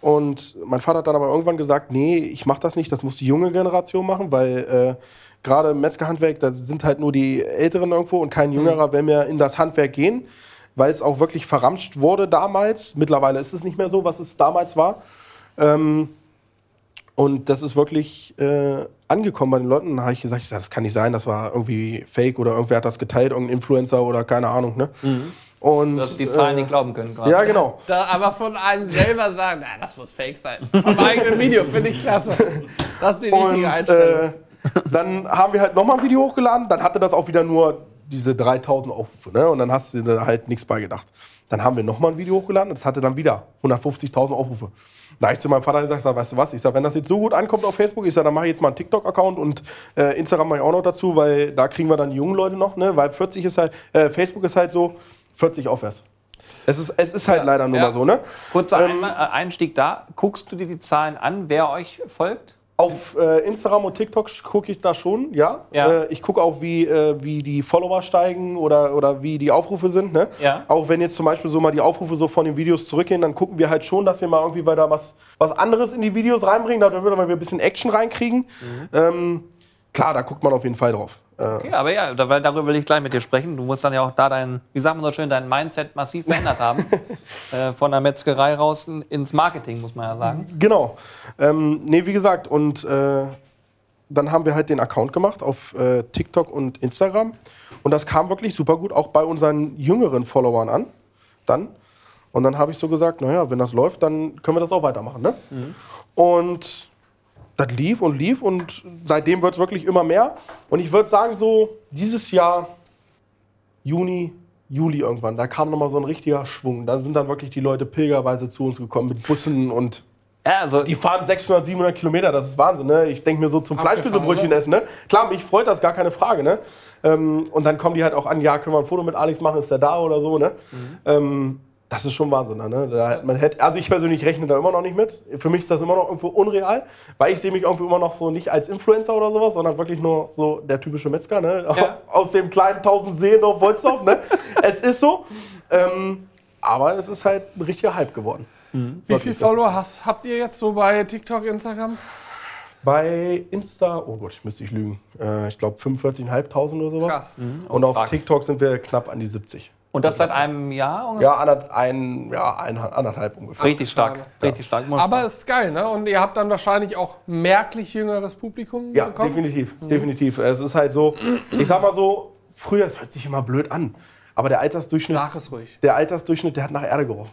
und mein Vater hat dann aber irgendwann gesagt, nee, ich mache das nicht, das muss die junge Generation machen, weil äh, gerade im Metzgerhandwerk, da sind halt nur die Älteren irgendwo und kein Jüngerer will mehr in das Handwerk gehen, weil es auch wirklich verramscht wurde damals. Mittlerweile ist es nicht mehr so, was es damals war. Ähm, und das ist wirklich äh, angekommen bei den Leuten. Und dann habe ich gesagt, ich sag, das kann nicht sein, das war irgendwie fake oder irgendwer hat das geteilt, irgendein Influencer oder keine Ahnung. Ne? Und, Du hast die Zahlen äh, nicht glauben können gerade. Ja, genau. Da aber von einem selber sagen, na, das muss fake sein. Vom eigenen Video finde ich klasse. Das ist die Und richtige Einstellung. äh, dann haben wir halt nochmal ein Video hochgeladen. Dann hatte das auch wieder nur diese 3000 Aufrufe. Ne? Und dann hast du dir halt nichts bei gedacht. Dann haben wir nochmal ein Video hochgeladen. Das hatte dann wieder 150.000 Aufrufe. Da ich zu meinem Vater gesagt, sag, weißt du was? Ich sag, wenn das jetzt so gut ankommt auf Facebook, ich sag, dann mache ich jetzt mal einen TikTok-Account und äh, Instagram mache ich auch noch dazu, weil da kriegen wir dann die jungen Leute noch, ne? Weil 40 ist halt, äh, Facebook ist halt so 40 aufwärts. Es ist, es ist halt leider nur ja. mal so, ne? Kurzer Ähm, äh, Einstieg da. Guckst du dir die Zahlen an, wer euch folgt? Auf äh, Instagram und TikTok gucke ich da schon, ja. Ja. Äh, ich gucke auch, wie, äh, wie die Follower steigen oder, oder wie die Aufrufe sind. Ne? Ja. Auch wenn jetzt zum Beispiel so mal die Aufrufe so von den Videos zurückgehen, dann gucken wir halt schon, dass wir mal irgendwie weiter was, was anderes in die Videos reinbringen, damit wir ein bisschen Action reinkriegen. Mhm. Ähm, klar, da guckt man auf jeden Fall drauf. Okay, aber ja, darüber will ich gleich mit dir sprechen. Du musst dann ja auch da dein, wie sagt man so schön, dein Mindset massiv verändert haben. äh, von der Metzgerei raus in- ins Marketing, muss man ja sagen. Genau. Ähm, nee, wie gesagt, und äh, dann haben wir halt den Account gemacht auf äh, TikTok und Instagram. Und das kam wirklich super gut, auch bei unseren jüngeren Followern an. Dann. Und dann habe ich so gesagt, naja, wenn das läuft, dann können wir das auch weitermachen. Ne? Und das lief und lief und seitdem wird es wirklich immer mehr. Und ich würde sagen, so dieses Jahr, Juni, Juli irgendwann, da kam nochmal so ein richtiger Schwung. Da sind dann wirklich die Leute pilgerweise zu uns gekommen mit Bussen und Ja, also die fahren 600, 700 Kilometer, das ist Wahnsinn. Ne? Ich denke mir so zum Abgefahren, Fleischkäsebrötchen oder? essen. Ne? Klar, mich freut das, gar keine Frage. Ne? Ähm, und dann kommen die halt auch an, ja, können wir ein Foto mit Alex machen, ist der da oder so. Ne? Ähm, das ist schon Wahnsinn. Ne? Da, man hätte, also ich persönlich rechne da immer noch nicht mit. Für mich ist das immer noch irgendwo unreal, weil ich sehe mich irgendwie immer noch so nicht als Influencer oder sowas, sondern wirklich nur so der typische Metzger. Ne? Ja. Aus dem kleinen 1000 Seelendorf Wolfsdorf. ne? es ist so. Ähm, aber es ist halt ein richtiger Hype geworden. Wie Wirklich, viele Follower hast, habt ihr jetzt so bei TikTok, Instagram? Bei Insta, oh Gott, müsste ich lügen. Äh, ich glaube 45.500 oder sowas. Krass. Und auf stark. TikTok sind wir knapp an die 70. und das seit einem Jahr ungefähr? Ja, anderth, ein, ja ein, anderthalb ungefähr. Richtig stark, Abgefahren. richtig stark. Aber es ist geil, ne? Und ihr habt dann wahrscheinlich auch merklich jüngeres Publikum Ja, bekommen. definitiv, definitiv. Es ist halt so, ich sag mal so, früher, es hört sich immer blöd an, aber der Altersdurchschnitt, Sag es ruhig. der Altersdurchschnitt, der hat nach Erde gerochen.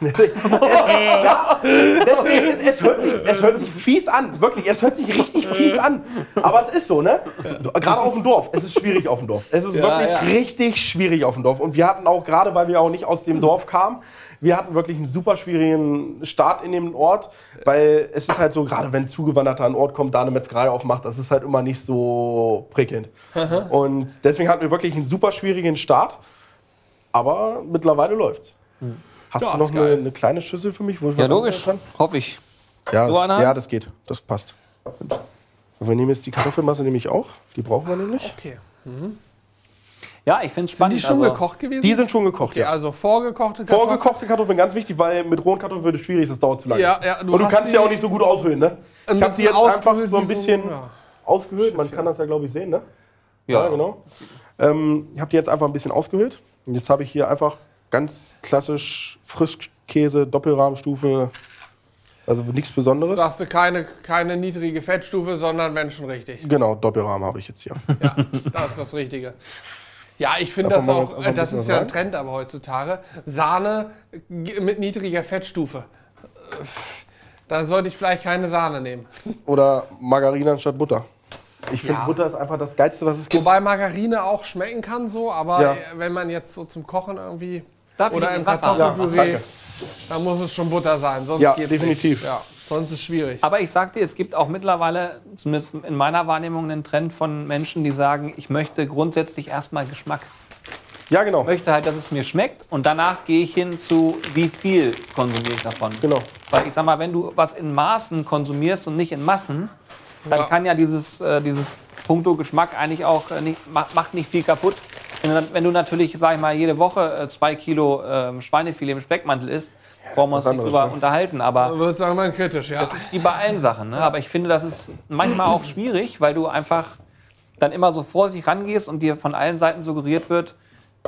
Ja, deswegen, es hört, sich, es hört sich fies an, wirklich, es hört sich richtig fies an. Aber es ist so, ne? Gerade auf dem Dorf, es ist schwierig auf dem Dorf. Es ist Ja, wirklich ja. richtig schwierig auf dem Dorf. Und wir hatten auch, gerade weil wir auch nicht aus dem Dorf kamen, wir hatten wirklich einen super schwierigen Start in dem Ort, weil es ist halt so, gerade wenn ein Zugewanderter an Ort kommt, da eine Metzgerei aufmacht, das ist halt immer nicht so prickelnd. Und deswegen hatten wir wirklich einen super schwierigen Start, aber mittlerweile läuft's. Hast Ja, du noch eine, eine kleine Schüssel für mich? Ja, dran logisch. Hoffe ich. Ja, So das, ja, das geht. Das passt. Und wir nehmen jetzt die Kartoffelmasse nämlich auch. Die brauchen wir nämlich. Okay. Ja, ich finde es Sind spannend. die schon also, gekocht gewesen? Die sind schon gekocht, okay, ja. also vorgekochte Kartoffeln. Vorgekochte Kartoffeln, ganz wichtig, weil mit rohen Kartoffeln wird es schwierig, das dauert zu lange. Ja, ja, du Und du kannst sie auch nicht so gut aushöhlen, ne? Ich habe die jetzt einfach so ein bisschen ja. ausgehöhlt. Man kann das ja, glaube ich, sehen, ne? ja, genau. Ähm, ich habe die jetzt einfach ein bisschen ausgehöhlt. Und jetzt habe ich hier einfach ganz klassisch Frischkäse, Doppelrahmstufe. Also nichts Besonderes. Sagst du keine, keine niedrige Fettstufe, sondern wenn schon richtig. Genau, Doppelrahmen habe ich jetzt hier. Ja, das ist das Richtige. Ja, ich finde das auch, das ist ja ein. Trend aber heutzutage. Sahne mit niedriger Fettstufe. Da sollte ich vielleicht keine Sahne nehmen. Oder Margarine anstatt Butter. Ich finde, Ja. Butter ist einfach das Geilste, was es gibt. Wobei Margarine auch schmecken kann so, aber Ja. wenn man jetzt so zum Kochen irgendwie Darf ich oder im Wasser? Kartoffelpüree, danke. dann muss es schon Butter sein. Sonst Ja, geht's definitiv. Nicht. Ja, sonst ist es schwierig. Aber ich sag dir, es gibt auch mittlerweile, zumindest in meiner Wahrnehmung, einen Trend von Menschen, die sagen, ich möchte grundsätzlich erstmal Geschmack. Ja, genau. Ich möchte halt, dass es mir schmeckt und danach gehe ich hin zu, wie viel konsumiere ich davon. Genau. Weil ich sag mal, wenn du was in Maßen konsumierst und nicht in Massen, dann Ja. kann ja dieses, äh, dieses Punkto Geschmack eigentlich auch äh, nicht, macht, macht nicht viel kaputt. Wenn, du- natürlich, sag ich mal, jede Woche äh, zwei Kilo ähm, Schweinefilet im Speckmantel isst, brauchen wir uns nicht drüber ne? unterhalten. Aber wird sagen wir kritisch, ja. wie bei allen Sachen. Ne? Aber ich finde, das ist manchmal auch schwierig, weil du einfach dann immer so vorsichtig rangehst und dir von allen Seiten suggeriert wird,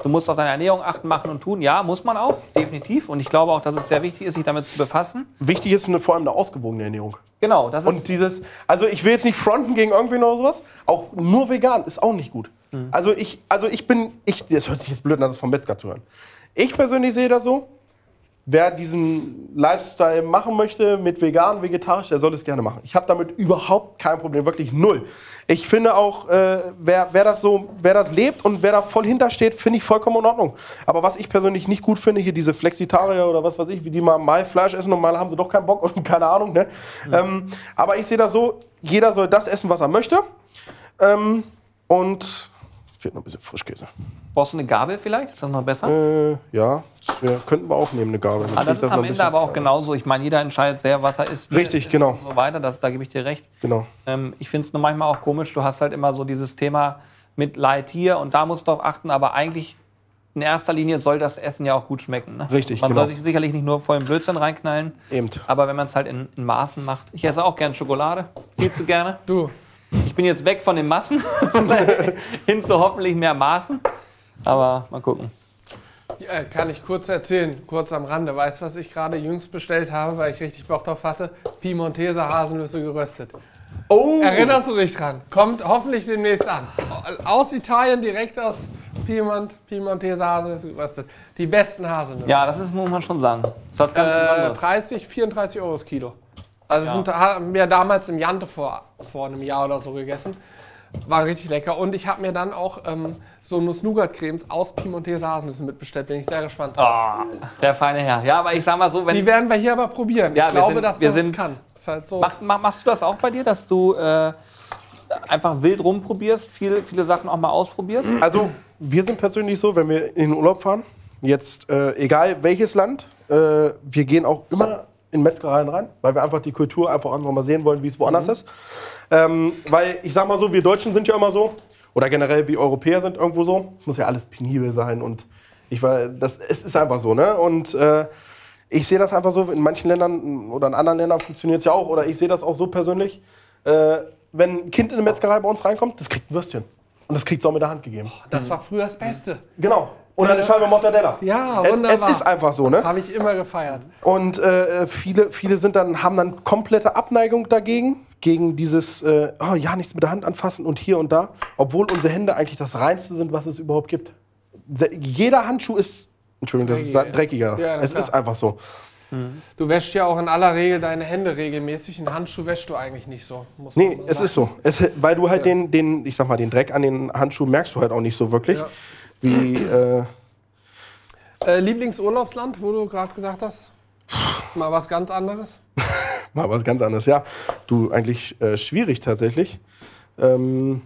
du musst auf deine Ernährung achten, machen und tun. Ja, muss man auch, definitiv. Und ich glaube auch, dass es sehr wichtig ist, sich damit zu befassen. Wichtig ist eine, vor allem eine ausgewogene Ernährung. Genau, das Und ist. dieses, also ich will jetzt nicht fronten gegen irgendwen oder sowas, auch nur vegan ist auch nicht gut. Also ich, also ich bin, ich, das hört sich jetzt blöd an, das vom Metzger zu hören. Ich persönlich sehe das so, wer diesen Lifestyle machen möchte mit vegan, vegetarisch, der soll es gerne machen. Ich habe damit überhaupt kein Problem, wirklich null. Ich finde auch, äh, wer, wer das so, wer das lebt und wer da voll hintersteht, finde ich vollkommen in Ordnung. Aber was ich persönlich nicht gut finde, hier diese Flexitarier oder was weiß ich, wie die mal, mal Fleisch essen und mal haben sie doch keinen Bock und keine Ahnung. Ne? Ähm, aber ich sehe das so, jeder soll das essen, was er möchte. Ähm, und fehlt noch ein bisschen Frischkäse. Brauchst du eine Gabel vielleicht? Ist das noch besser? Äh, ja, das wär, könnten wir auch nehmen, eine Gabel. Ah, das ist noch am Ende aber auch genauso. Ich meine, jeder entscheidet sehr, was er isst. wie Richtig, er isst genau. Und so weiter, das, da gebe ich dir recht. Genau. Ähm, ich finde es nur manchmal auch komisch, du hast halt immer so dieses Thema mit Leid hier und da musst du drauf achten, aber eigentlich in erster Linie soll das Essen ja auch gut schmecken. Ne? Richtig, Man genau. soll sich sicherlich nicht nur vollen Blödsinn reinknallen, Eben. aber wenn man es halt in, in Maßen macht. Ich esse auch gern Schokolade, viel zu gerne. Du, Ich bin jetzt weg von den Massen, hin zu hoffentlich mehr Maßen. Aber mal gucken. äh, kann ich kurz erzählen, kurz am Rande. Weißt du, was ich gerade jüngst bestellt habe, weil ich richtig Bock drauf hatte? Piemonteser Haselnüsse geröstet. Oh! Erinnerst du dich dran? Kommt hoffentlich demnächst an. Aus Italien, direkt aus Piemont, Piemonteser Haselnüsse geröstet. Die besten Haselnüsse. Ja, das ist, muss man schon sagen. Das ist was ganz Äh, Besonderes. 30, 34 Euro das Kilo. Also sind, haben wir damals im Jante vor, vor einem Jahr oder so gegessen. War richtig lecker. Und ich habe mir dann auch ähm, so Nuss-Nougat-Cremes aus Piemonteser Haselnüssen mitbestellt. Bin ich sehr gespannt drauf. Ah, der feine Herr. Ja, aber ich sag mal so, wenn Die werden wir hier aber probieren. Ja, ich wir glaube, sind- dass wir das es sind- kann. Ist halt so. Mach, mach, machst du das auch bei dir, dass du äh, einfach wild rumprobierst, viele, viele Sachen auch mal ausprobierst? Also, wir sind persönlich so, wenn wir in den Urlaub fahren, jetzt äh, egal welches Land, äh, wir gehen auch immer in Metzgereien rein, weil wir einfach die Kultur einfach einfach mal sehen wollen, wie es woanders ist. Ähm, weil ich sag mal so, wir Deutschen sind ja immer so, oder generell wir Europäer sind irgendwo so, es muss ja alles penibel sein und ich war, das, es ist einfach so, ne? Und äh, ich sehe das einfach so, in manchen Ländern oder in anderen Ländern funktioniert es ja auch, oder ich sehe das auch so persönlich, äh, wenn ein Kind in eine Metzgerei bei uns reinkommt, das kriegt ein Würstchen. Und das kriegt es auch mit der Hand gegeben. Das war früher das Beste. Genau. Und eine Scheibe Mortadella. Ja, es, wunderbar. es ist einfach so, ne? Habe ich immer gefeiert. Und äh, viele, viele sind dann, haben dann komplette Abneigung dagegen, gegen dieses, äh, oh ja, nichts mit der Hand anfassen und hier und da, obwohl unsere Hände eigentlich das Reinste sind, was es überhaupt gibt. Jeder Handschuh ist Entschuldigung, das ist Dreckiger. Ja, es klar. ist einfach so. Du wäschst ja auch in aller Regel deine Hände regelmäßig. Einen Handschuh wäschst du eigentlich nicht so. Muss Nee, es ist so. Es, weil du halt Ja. den, den, ich sag mal, den Dreck an den Handschuhen merkst du halt auch nicht so wirklich. Ja. Wie, äh, Äh, Lieblingsurlaubsland, wo du gerade gesagt hast? Mal was ganz anderes? mal was ganz anderes. Ja, du, eigentlich äh, schwierig tatsächlich. Ähm,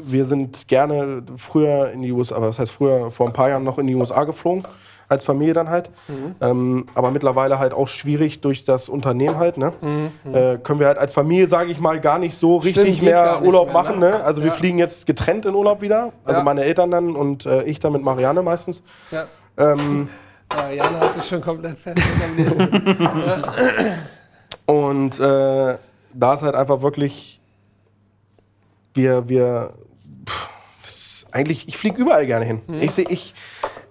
wir sind gerne früher in die USA, aber das heißt früher, vor ein paar Jahren noch in die USA geflogen, als Familie dann halt. Mhm. Ähm, aber mittlerweile halt auch schwierig durch das Unternehmen halt. Ne? Mhm. Äh, können wir halt als Familie, sage ich mal, gar nicht so richtig geht mehr Urlaub mehr, machen. ne? Ne? Also wir Ja. fliegen jetzt getrennt in Urlaub wieder. Also Ja. meine Eltern dann und äh, ich dann mit Marianne meistens. Ja. Ähm, Äh, Jana hat sich schon komplett fest. Und äh, da ist halt einfach wirklich, wir, wir, pff, eigentlich, ich fliege überall gerne hin. Ich sehe, ich,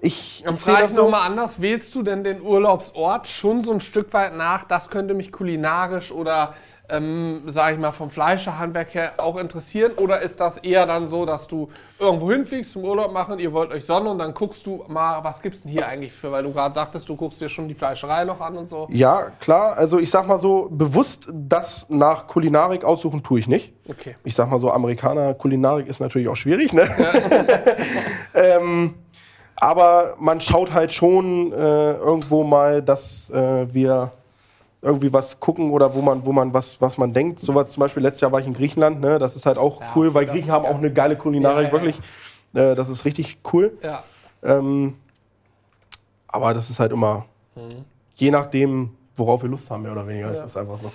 ich, Dann ich frage ich so. nochmal anders. Wählst du denn den Urlaubsort schon so ein Stück weit nach? Das könnte mich kulinarisch oder, ähm, sage ich mal, vom Fleischerhandwerk her auch interessieren. Oder ist das eher dann so, dass du irgendwo hinfliegst zum Urlaub machen, ihr wollt euch sonnen und dann guckst du mal, was gibt's denn hier eigentlich für? Weil du gerade sagtest, du guckst dir schon die Fleischerei noch an und so. Ja, klar. Also ich sag mal so, bewusst das nach Kulinarik aussuchen tue ich nicht. Okay. Ich sag mal so, Amerikaner Kulinarik ist natürlich auch schwierig, ne? ähm, aber man schaut halt schon äh, irgendwo mal, dass äh, wir irgendwie was gucken oder wo man, wo man was, was man denkt. So was zum Beispiel letztes Jahr war ich in Griechenland, ne? Das ist halt auch Ja, cool, weil Griechen haben geil. auch eine geile Kulinarik, Ja, ja, wirklich. Äh, das ist richtig cool. Ja. Ähm, aber das ist halt immer je nachdem, worauf wir Lust haben, mehr oder weniger. Das ist einfach so.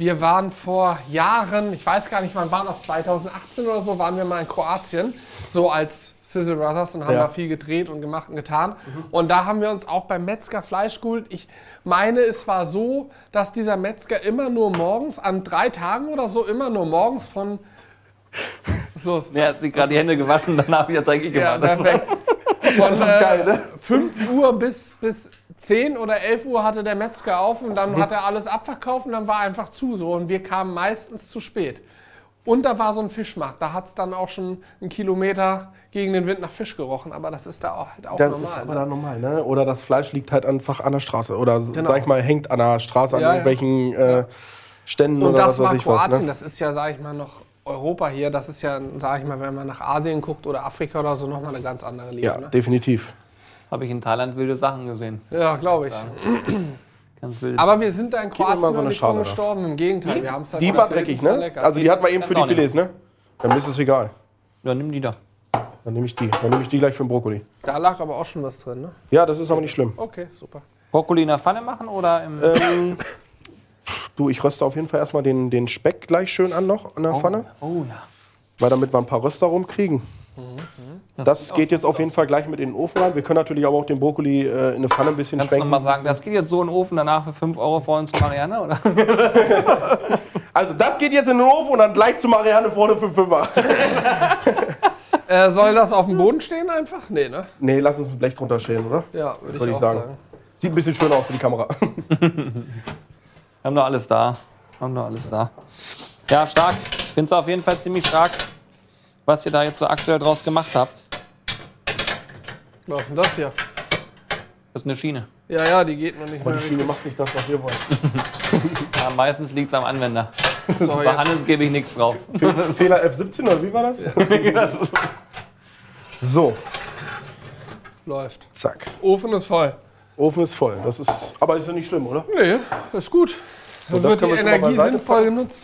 Wir waren vor Jahren, ich weiß gar nicht, wann war das, 2018 oder so, waren wir mal in Kroatien, so als Sizzle Brothers und haben Ja. da viel gedreht und gemacht und getan. Und da haben wir uns auch beim Metzger Fleisch geholt. Ich meine, es war so, dass dieser Metzger immer nur morgens, an drei Tagen oder so, immer nur morgens von. Was ist los? Der hat sich gerade die Hände gewaschen, danach wieder dreckig Ja, gemacht. perfekt. Von ist geil, ne? äh, 5 Uhr bis, bis 10 oder 11 Uhr hatte der Metzger auf und dann hat er alles abverkauft und dann war einfach zu so. Und wir kamen meistens zu spät. Und da war so ein Fischmarkt. Da hat es dann auch schon einen Kilometer gegen den Wind nach Fisch gerochen. Aber das ist da auch, halt auch Das normal. ist aber ne? dann normal, ne? Oder das Fleisch liegt halt einfach an der Straße. Oder Genau. sag ich mal, hängt an der Straße an Ja, ja. irgendwelchen Äh, Ständen Und oder das was war weiß ich was. Kroatien. Ne? Das ist ja, sag ich mal, noch Europa hier. Das ist ja, sag ich mal, wenn man nach Asien guckt oder Afrika oder so, nochmal eine ganz andere Liga. Ja, ne? definitiv. Habe ich in Thailand wilde Sachen gesehen. ja glaube ich. Ganz wild. Aber wir sind da in Kroatien so nicht Schale gestorben. Im Gegenteil, wir haben es halt Die war dreckig, ne? lecker. Also die hatten wir eben für die Filets, ne? Dann ist es egal. ja, nimm die da. Dann nehme ich die. Dann nehme ich die gleich für den Brokkoli. Da lag aber auch schon was drin, ne? Ja, das ist aber nicht schlimm. Okay, super. Brokkoli in der Pfanne machen oder im. Ähm, du, ich röste auf jeden Fall erstmal den, den Speck gleich schön an noch in der Pfanne, Oh ja. weil damit wir ein paar Röster rumkriegen. Das, sieht auch geht jetzt auf jeden Fall gleich mit in den Ofen rein. Wir können natürlich aber auch den Brokkoli äh, in eine Pfanne ein bisschen Kannst du schwenken. nochmal sagen, das geht jetzt so in den Ofen, danach für 5 Euro vorhin zu Marianne, oder? Also das geht jetzt in den Ofen und dann gleich zu Marianne vorne für Fünfer. Äh, soll das auf dem Boden stehen einfach? Nee, ne? nee, lass uns ein Blech drunter schälen, oder? Ja, würde ich, Würde ich auch sagen. sagen. Sieht ein bisschen schöner aus für die Kamera. Wir haben doch alles da. Haben doch alles da. Ja, stark. Ich finde es auf jeden Fall ziemlich stark, was ihr da jetzt so aktuell draus gemacht habt. Was ist denn das hier? Das ist eine Schiene. Ja, ja, die geht noch nicht Aber mehr die Schiene richtig. macht nicht das, was wir wollen. Ja, meistens liegt es am Anwender. So, Bei Hannes gebe ich nichts drauf. Fe- Fehler F17 oder wie war das? so, läuft. zack. Ofen ist voll. Ofen ist voll. Das ist, aber ist ja nicht schlimm, oder? Nee, ist gut. So, Dann das wird die Energie sinnvoll genutzt.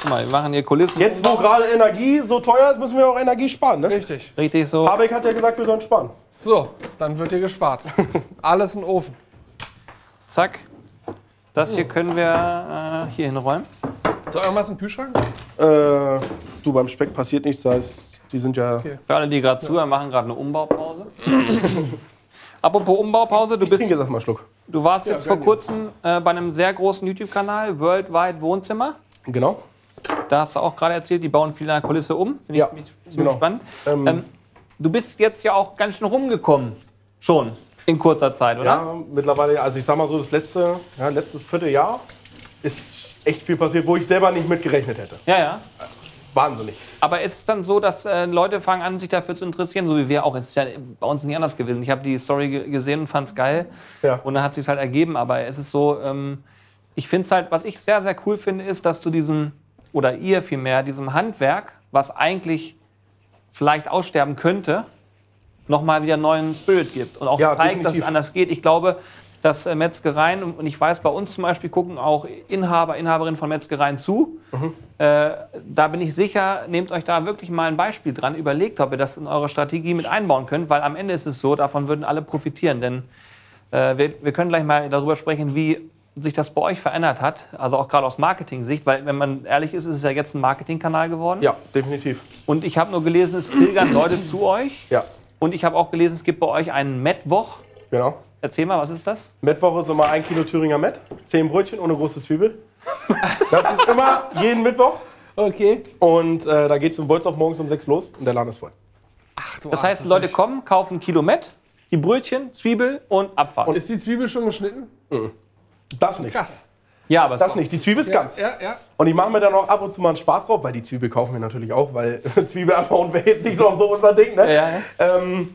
Guck mal, wir machen hier Kulissen. Jetzt, wo gerade Energie so teuer ist, müssen wir auch Energie sparen, ne? Richtig. Richtig so. Habeck hat ja gesagt, wir sollen sparen. So, dann wird hier gespart. Alles in den Ofen. Zack. Das hier können wir äh, hier hinräumen. So, irgendwas im Kühlschrank? Äh, du, beim Speck passiert nichts, das heißt, die sind ja... Okay. Für alle, die gerade zuhören, machen gerade eine Umbaupause. Apropos Umbaupause, du Ich bist jetzt einen Schluck. Du warst jetzt vor kurzem äh, bei einem sehr großen YouTube-Kanal, Worldwide Wohnzimmer. Genau. Da hast du auch gerade erzählt, die bauen viel an der Kulisse um. Finde Ja, ich ziemlich, genau. spannend. Ähm, Ähm, du bist jetzt ja auch ganz schön rumgekommen. Schon. In kurzer Zeit, oder? Ja, mittlerweile, also ich sag mal so, das letzte, ja, letztes Vierteljahr ist echt viel passiert, wo ich selber nicht mit gerechnet hätte. Ja, ja. Wahnsinnig. Aber ist es dann so, dass äh, Leute fangen an, sich dafür zu interessieren, so wie wir auch? Es ist ja bei uns nicht anders gewesen. Ich habe die Story ge- gesehen und fand es geil. Ja. Und dann hat sich halt ergeben. Aber es ist so, ähm, ich finde es halt, was ich sehr, sehr cool finde, ist, dass du diesem, oder ihr vielmehr, diesem Handwerk, was eigentlich vielleicht aussterben könnte, nochmal wieder neuen Spirit gibt. Und auch Ja, zeigt, dass es definitiv. anders geht. Ich glaube, dass äh, Metzgereien, und ich weiß, bei uns zum Beispiel gucken auch Inhaber, Inhaberinnen von Metzgereien zu. Äh, da bin ich sicher, nehmt euch da wirklich mal ein Beispiel dran, überlegt, ob ihr das in eure Strategie mit einbauen könnt, weil am Ende ist es so, davon würden alle profitieren. Denn äh, wir, wir können gleich mal darüber sprechen, wie sich das bei euch verändert hat, also auch gerade aus Marketing-Sicht, weil wenn man ehrlich ist, ist es ja jetzt ein Marketingkanal geworden. Ja, definitiv. Und ich habe nur gelesen, es pilgern Leute zu euch. Ja, Und ich habe auch gelesen, es gibt bei euch einen Mettwoch. genau. Erzähl mal, was ist das? Mittwoch ist immer ein Kilo Thüringer Met, zehn Brötchen ohne große Zwiebel. Das ist immer jeden Mittwoch. Okay. Und äh, da geht es um Wolzow morgens um sechs los und der Laden ist voll. Ach, du Das heißt, Leute kommen, kaufen ein Kilo Mett, die Brötchen, Zwiebel und Abfahrt. Ist die Zwiebel schon geschnitten? Das nicht. Krass. ja, aber Das nicht. Die Zwiebel ist Ja, ganz. ja, ja. Und ich mache mir dann auch ab und zu mal einen Spaß drauf, weil die Zwiebel kaufen wir natürlich auch, weil Zwiebel anbauen wäre jetzt nicht noch so unser Ding. Ne? Ja, ja. Ähm,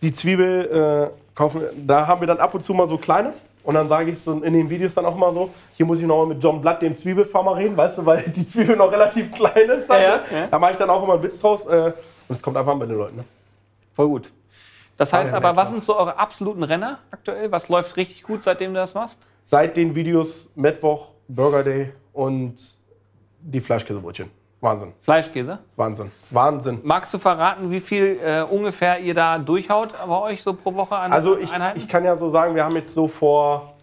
die Zwiebel äh, kaufen, wir- da haben wir dann ab und zu mal so kleine. Und dann sage ich so in den Videos dann auch mal so, hier muss ich noch mal mit John Blatt, dem Zwiebelfarmer, reden, weißt du, weil die Zwiebel noch relativ klein ist. Dann, Ja, ne? ja. Da mache ich dann auch immer einen Witz draus. Äh, und es kommt einfach an bei den Leuten. Ne? voll gut. Das heißt ja, aber, was sind so eure absoluten Renner aktuell? Was läuft richtig gut, seitdem du das machst? Seit den Videos Mittwoch, Burger Day und die Fleischkäsebrötchen. Wahnsinn, Fleischkäse. Wahnsinn, Wahnsinn. Magst du verraten, wie viel äh, ungefähr ihr da durchhaut bei euch so pro Woche an Also ich, Einheiten? ich kann ja so sagen, wir haben jetzt so vor,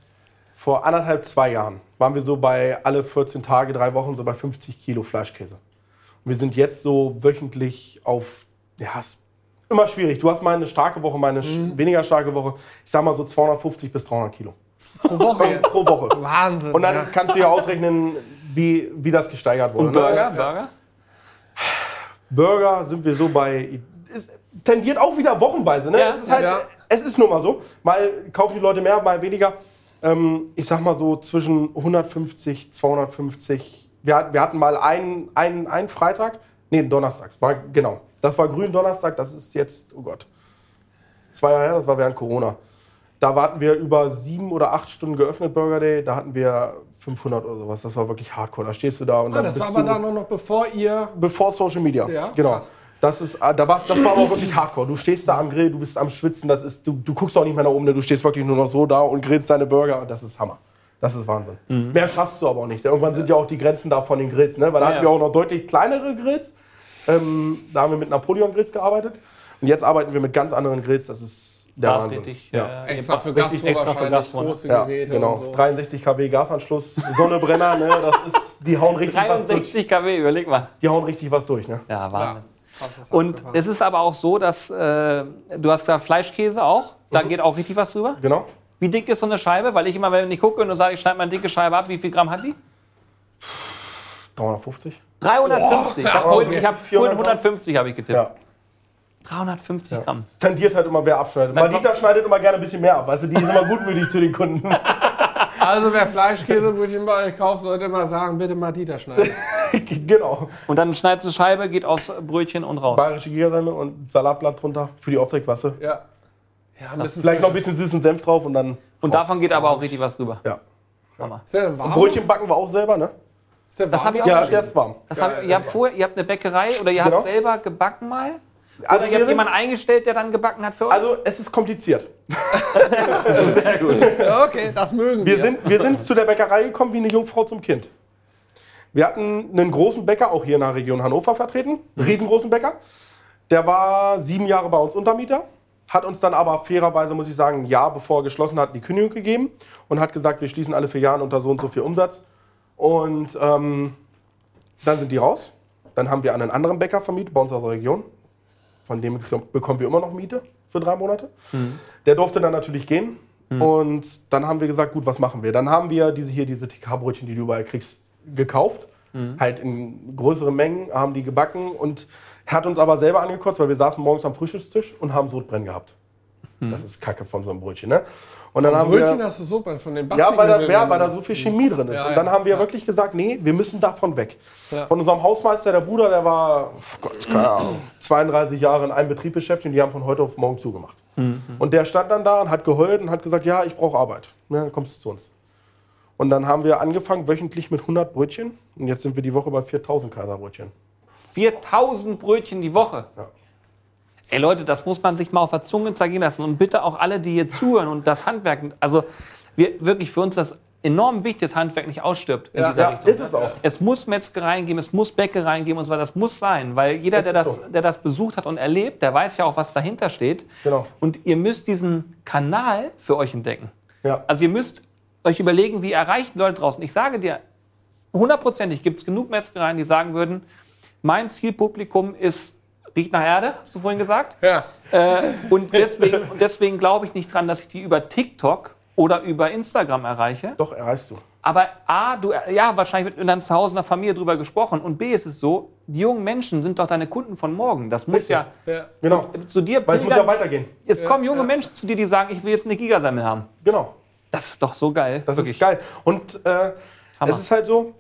vor anderthalb, zwei Jahren, waren wir so bei alle 14 Tage, drei Wochen so bei 50 Kilo Fleischkäse. Und wir sind jetzt so wöchentlich auf, ja, ist immer schwierig. Du hast mal eine starke Woche, mal eine sch- weniger starke Woche. Ich sag mal so 250 bis 300 Kilo Pro Woche pro Woche. Wahnsinn. Und dann ja. kannst du ja ausrechnen, wie, wie das gesteigert wurde. und ne? Burger? Burger? Burger sind wir so bei. Es tendiert auch wieder wochenweise. Ne? Ja, es, ist halt, ja. es ist nun mal so. Mal kaufen die Leute mehr, mal weniger. Ähm, ich sag mal so zwischen 150, 250. Wir, wir hatten mal einen, einen, einen Freitag, nee, einen Donnerstag. War, genau. Das war Gründonnerstag, das ist jetzt, oh Gott, zwei Jahre her, das war während Corona. Da warten wir über sieben oder acht Stunden geöffnet, Burger Day. Da hatten wir 500 oder sowas. Das war wirklich hardcore. Da stehst du da und Ah, dann das bist war aber du dann noch, noch bevor ihr. bevor Social Media. Ja, genau. krass. Das, ist, äh, da war, das war aber wirklich hardcore. Du stehst da am Grill, du bist am Schwitzen, das ist, du, du guckst auch nicht mehr nach oben, ne? du stehst wirklich nur noch so da und grillst deine Burger. Das ist Hammer. Das ist Wahnsinn. Mehr schaffst du aber auch nicht. Irgendwann sind ja auch die Grenzen da von den Grills. Ne? Weil da Ja, hatten wir auch noch deutlich kleinere Grills. Ähm, da haben wir mit Napoleon-Grills gearbeitet. Und jetzt arbeiten wir mit ganz anderen Grills. Das ist der Das Wahnsinn. richtig. Ja. äh, Extra für Gastro extra für Gastro. ne? große Ja, Geräte genau. und so. 63 kW Gasanschluss, Sonnebrenner, ne? das ist, die hauen richtig was durch. 63 kW, überleg mal. Die hauen richtig was durch. Ne? Ja, Wahnsinn. Das Und es ist aber auch so, dass äh, du hast da Fleischkäse auch. Da geht auch richtig was drüber. Genau. Wie dick ist so eine Scheibe? Weil ich immer, wenn ich gucke und sage, ich schneide mal eine dicke Scheibe ab, wie viel Gramm hat die? 350. 350. ich habe okay. hab vorhin 150 habe ich getippt. Ja. 350 Gramm. tendiert halt immer, wer abschneidet. Madita schneidet immer gerne ein bisschen mehr ab. Weißt du, die ist immer gutmütig zu den Kunden. Also wer Fleischkäsebrötchen bei euch kauft, sollte mal sagen, bitte mal Dieter schneiden. genau. Und dann schneidest du Scheibe, geht aus Brötchen und raus. Bayerische Giersemmeln und Salatblatt drunter für die Optik, weißt du. Ja. Ja, ein bisschen Vielleicht noch ein bisschen süßen Senf drauf und dann. Und davon geht aber auch richtig was drüber. Ja. Hammer. Ist der warm? Brötchen backen wir auch selber, ne? Ist der Das warm? hab ich auch Ja, schon. der ist warm. Das hab, Geil, ihr, habt vorher, ihr habt eine Bäckerei oder ihr Genau. habt selber gebacken mal? Also, Oder ihr habt jemanden eingestellt, der dann gebacken hat für euch? also es ist kompliziert. Sehr gut. Okay, das mögen wir. Wir sind, wir sind zu der Bäckerei gekommen wie eine Jungfrau zum Kind. Wir hatten einen großen Bäcker, auch hier in der Region Hannover vertreten, einen riesengroßen Bäcker. Der war sieben Jahre bei uns Untermieter, hat uns dann aber fairerweise, muss ich sagen, ein Jahr bevor er geschlossen hat, die Kündigung gegeben und hat gesagt, wir schließen alle vier Jahre unter so und so viel Umsatz. Und ähm, dann sind die raus. Dann haben wir einen anderen Bäcker vermietet bei uns aus der Region. Von dem bekommen wir immer noch Miete für drei Monate. Der durfte dann natürlich gehen. Und dann haben wir gesagt, gut, was machen wir? Dann haben wir diese hier, diese TK-Brötchen, die du überall kriegst, gekauft. Halt in größeren Mengen, haben die gebacken und hat uns aber selber angekotzt, weil wir saßen morgens am Frühstückstisch und haben Sodbrennen gehabt. Das ist Kacke von so einem Brötchen. Ne? Und dann haben Brötchen wir, hast du so bei- von den ja, weil da, ja, weil da so viel Chemie drin ist. Ja, und dann ja. haben wir Ja. wirklich gesagt, nee, wir müssen davon weg. Ja. Von unserem Hausmeister, der Bruder, der war, Gott, keine Ahnung, 32 Jahre in einem Betrieb beschäftigt und die haben von heute auf morgen zugemacht. Und der stand dann da und hat geheult und hat gesagt, ja, ich brauche Arbeit. Ja, dann kommst du zu uns. Und dann haben wir angefangen wöchentlich mit 100 Brötchen und jetzt sind wir die Woche bei 4000 Kaiserbrötchen. 4000 Brötchen die Woche. Ja. Ey Leute, das muss man sich mal auf der Zunge zergehen lassen. Und bitte auch alle, die hier zuhören und das Handwerk, also wir, wirklich für uns das enorm wichtig, das Handwerk nicht ausstirbt in Ja. dieser Ja, Richtung. ist es auch. Es muss Metzgereien geben, es muss Bäckereien geben und so weiter. Das muss sein, weil jeder, Das der das, so. der das besucht hat und erlebt, der weiß ja auch, was dahinter steht. Genau. Und ihr müsst diesen Kanal für euch entdecken. Ja. Also ihr müsst euch überlegen, wie erreichen die Leute draußen. Ich sage dir, hundertprozentig gibt es genug Metzgereien, die sagen würden, mein Zielpublikum ist, riecht nach Erde, hast du vorhin gesagt. Ja. Äh, und deswegen, deswegen glaube ich nicht dran, dass ich die über TikTok oder über Instagram erreiche. Doch, erreichst du. Aber A, du, ja, wahrscheinlich wird dann zu Hause in der Familie drüber gesprochen. Und B, ist es so, die jungen Menschen sind doch deine Kunden von morgen. Das muss ja ja. Genau. zu dir Weil es muss ja weitergehen. Es kommen junge ja. Menschen zu dir, die sagen, ich will jetzt eine Gigasemmel haben. Genau. Das ist doch so geil. Das Wirklich. ist geil. Und äh, es ist halt so,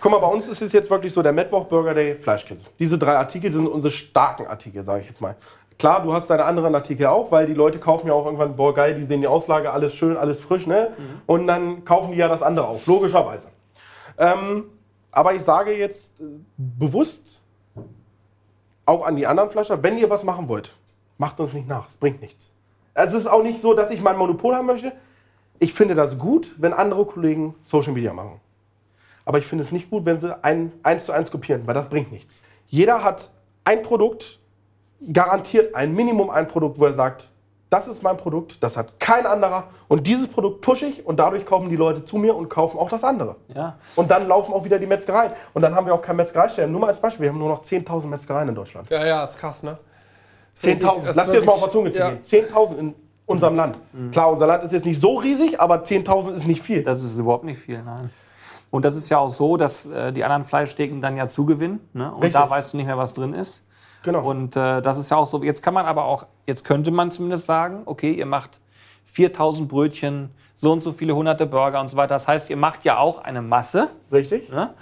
guck mal, bei uns ist es jetzt wirklich so, der Mittwoch, Burger Day, Fleischkäse. Diese drei Artikel sind unsere starken Artikel, sage ich jetzt mal. Klar, du hast deine anderen Artikel auch, weil die Leute kaufen ja auch irgendwann, boah geil, die sehen die Auslage, alles schön, alles frisch, ne? Und dann kaufen die ja das andere auch, logischerweise. Ähm, aber ich sage jetzt äh, bewusst auch an die anderen Fleischer, wenn ihr was machen wollt, macht uns nicht nach, es bringt nichts. Es ist auch nicht so, dass ich mein Monopol haben möchte. Ich finde das gut, wenn andere Kollegen Social Media machen. Aber ich finde es nicht gut, wenn sie ein, eins zu eins kopieren, weil das bringt nichts. Jeder hat ein Produkt, garantiert ein Minimum ein Produkt, wo er sagt, das ist mein Produkt, das hat kein anderer und dieses Produkt pushe ich und dadurch kommen die Leute zu mir und kaufen auch das andere. Ja. Und dann laufen auch wieder die Metzgereien. Und dann haben wir auch kein Metzgereistellen. Nur mal als Beispiel, wir haben nur noch 10.000 Metzgereien in Deutschland. ja, ja, ist krass, ne? 10.000, Das lass dir das mal auf der Zunge ziehen. 10.000 in unserem Land. Klar, unser Land ist jetzt nicht so riesig, aber 10.000 ist nicht viel. Das ist überhaupt nicht viel, nein. Und das ist ja auch so, dass äh, die anderen Fleischtheken dann ja zugewinnen. Ne? Und Richtig. da weißt du nicht mehr, was drin ist. Genau. Und äh, das ist ja auch so. Jetzt kann man aber auch, jetzt könnte man zumindest sagen, okay, ihr macht 4000 Brötchen, so und so viele hunderte Burger und so weiter. Das heißt, ihr macht ja auch eine Masse. Richtig? Ne?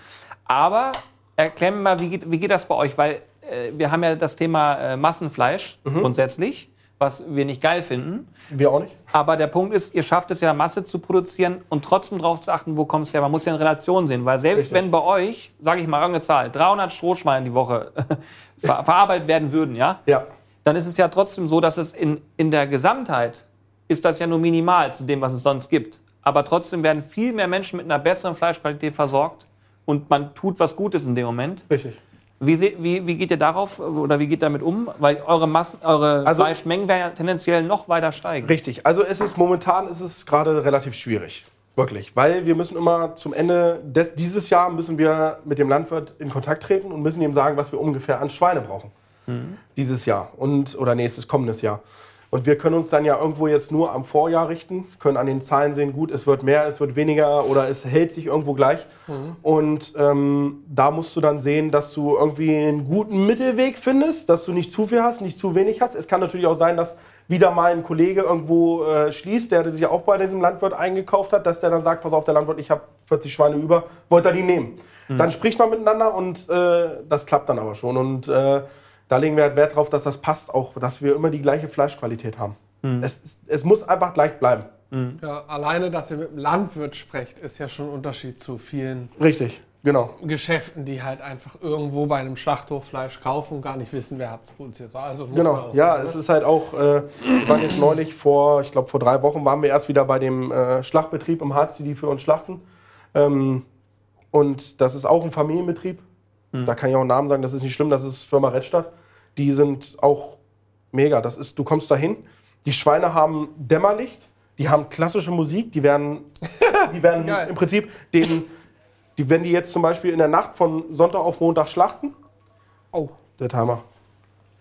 Aber erklär mir mal, wie geht, wie geht das bei euch? Weil äh, wir haben ja das Thema äh, Massenfleisch grundsätzlich, was wir nicht geil finden. Wir auch nicht. Aber der Punkt ist, ihr schafft es ja, Masse zu produzieren und trotzdem darauf zu achten, wo kommt es her. Man muss ja in Relation sehen, weil selbst Richtig. wenn bei euch, sage ich mal irgendeine Zahl, 300 Strohschweine die Woche ver verarbeitet werden würden, ja, Ja. dann ist es ja trotzdem so, dass es in, in der Gesamtheit ist das ja nur minimal zu dem, was es sonst gibt. Aber trotzdem werden viel mehr Menschen mit einer besseren Fleischqualität versorgt und man tut was Gutes in dem Moment. Richtig. Wie, wie, wie geht ihr darauf oder wie geht ihr damit um? Weil eure, Massen, eure Also- Fleischmengen werden ja tendenziell noch weiter steigen. Richtig. Also es ist momentan ist es gerade relativ schwierig. Wirklich. Weil wir müssen immer zum Ende des, dieses Jahr müssen wir mit dem Landwirt in Kontakt treten und müssen ihm sagen, was wir ungefähr an Schweine brauchen. Dieses Jahr und oder nächstes kommendes Jahr. Und wir können uns dann ja irgendwo jetzt nur am Vorjahr richten, können an den Zahlen sehen, gut, es wird mehr, es wird weniger oder es hält sich irgendwo gleich. Und ähm, da musst du dann sehen, dass du irgendwie einen guten Mittelweg findest, dass du nicht zu viel hast, nicht zu wenig hast. Es kann natürlich auch sein, dass wieder mal ein Kollege irgendwo äh, schließt, der sich auch bei diesem Landwirt eingekauft hat, dass der dann sagt, pass auf, der Landwirt, ich habe 40 Schweine über, wollt ihr die nehmen? Dann spricht man miteinander und äh, das klappt dann aber schon. Und äh, da legen wir halt Wert drauf, dass das passt, auch dass wir immer die gleiche Fleischqualität haben. Es, ist- es muss einfach gleich bleiben. Ja, alleine, dass ihr mit dem Landwirt sprecht, ist ja schon ein Unterschied zu vielen Richtig, genau. Geschäften, die halt einfach irgendwo bei einem Schlachthof Fleisch kaufen und gar nicht wissen, wer hat es produziert. Also muss man Genau, ja, sagen, es ne? ist halt auch, äh, wir waren jetzt neulich vor, ich glaube vor drei Wochen waren wir erst wieder bei dem äh, Schlachtbetrieb im Harz, die die für uns schlachten. Ähm, und das ist auch ein Familienbetrieb. Da kann ich auch einen Namen sagen, das ist nicht schlimm, das ist Firma Redstadt. Die sind auch mega. Das ist, du kommst dahin, die Schweine haben Dämmerlicht, die haben klassische Musik, die werden, die werden im Prinzip den, die, wenn die jetzt zum Beispiel in der Nacht von Sonntag auf Montag schlachten, Oh, der Timer.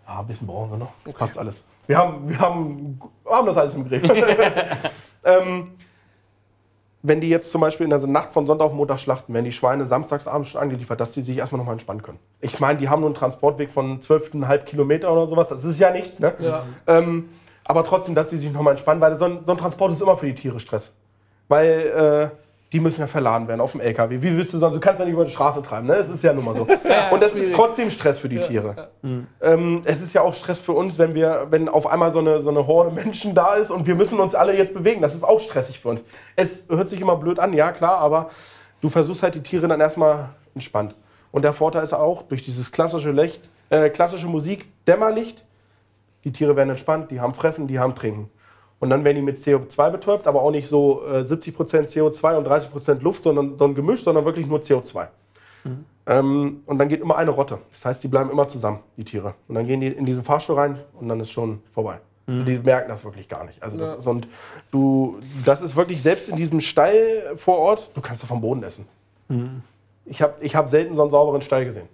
Ja, ein bisschen brauchen sie noch. Passt alles. Wir haben, wir haben, wir haben das alles im Griff. ähm, wenn die jetzt zum Beispiel in der Nacht von Sonntag auf Montag schlachten, werden die Schweine samstagsabends schon angeliefert, dass die sich erstmal nochmal entspannen können. Ich meine, die haben nur einen Transportweg von 12,5 Kilometer oder sowas. Das ist ja nichts. Ne? ja. Ähm, aber trotzdem, dass sie sich nochmal entspannen, weil so ein, so ein Transport ist immer für die Tiere Stress. Weil äh, die müssen ja verladen werden auf dem LKW. Wie willst du sonst? Du kannst ja nicht über die Straße treiben, ne? Es ist ja nun mal so. Und das ist trotzdem Stress für die Tiere. Ähm, es ist ja auch Stress für uns, wenn wir, wenn auf einmal so eine, so eine Horde Menschen da ist und wir müssen uns alle jetzt bewegen. Das ist auch stressig für uns. Es hört sich immer blöd an, ja klar, aber du versuchst halt die Tiere dann erstmal entspannt. Und der Vorteil ist auch, durch dieses klassische Licht, äh, klassische Musik, Dämmerlicht, die Tiere werden entspannt, die haben Fressen, die haben Trinken. Und dann werden die mit CO2 betäubt, aber auch nicht so äh, 70% CO2 und 30% Luft, sondern so ein Gemisch, sondern wirklich nur CO2. Ähm, und dann geht immer eine Rotte. Das heißt, die bleiben immer zusammen, die Tiere. Und dann gehen die in diesen Fahrstuhl rein und dann ist schon vorbei. Und die merken das wirklich gar nicht. Also das, Ja. ist, und du, das ist wirklich, selbst in diesem Stall vor Ort, du kannst da vom Boden essen. Ich habe ich hab selten so einen sauberen Stall gesehen.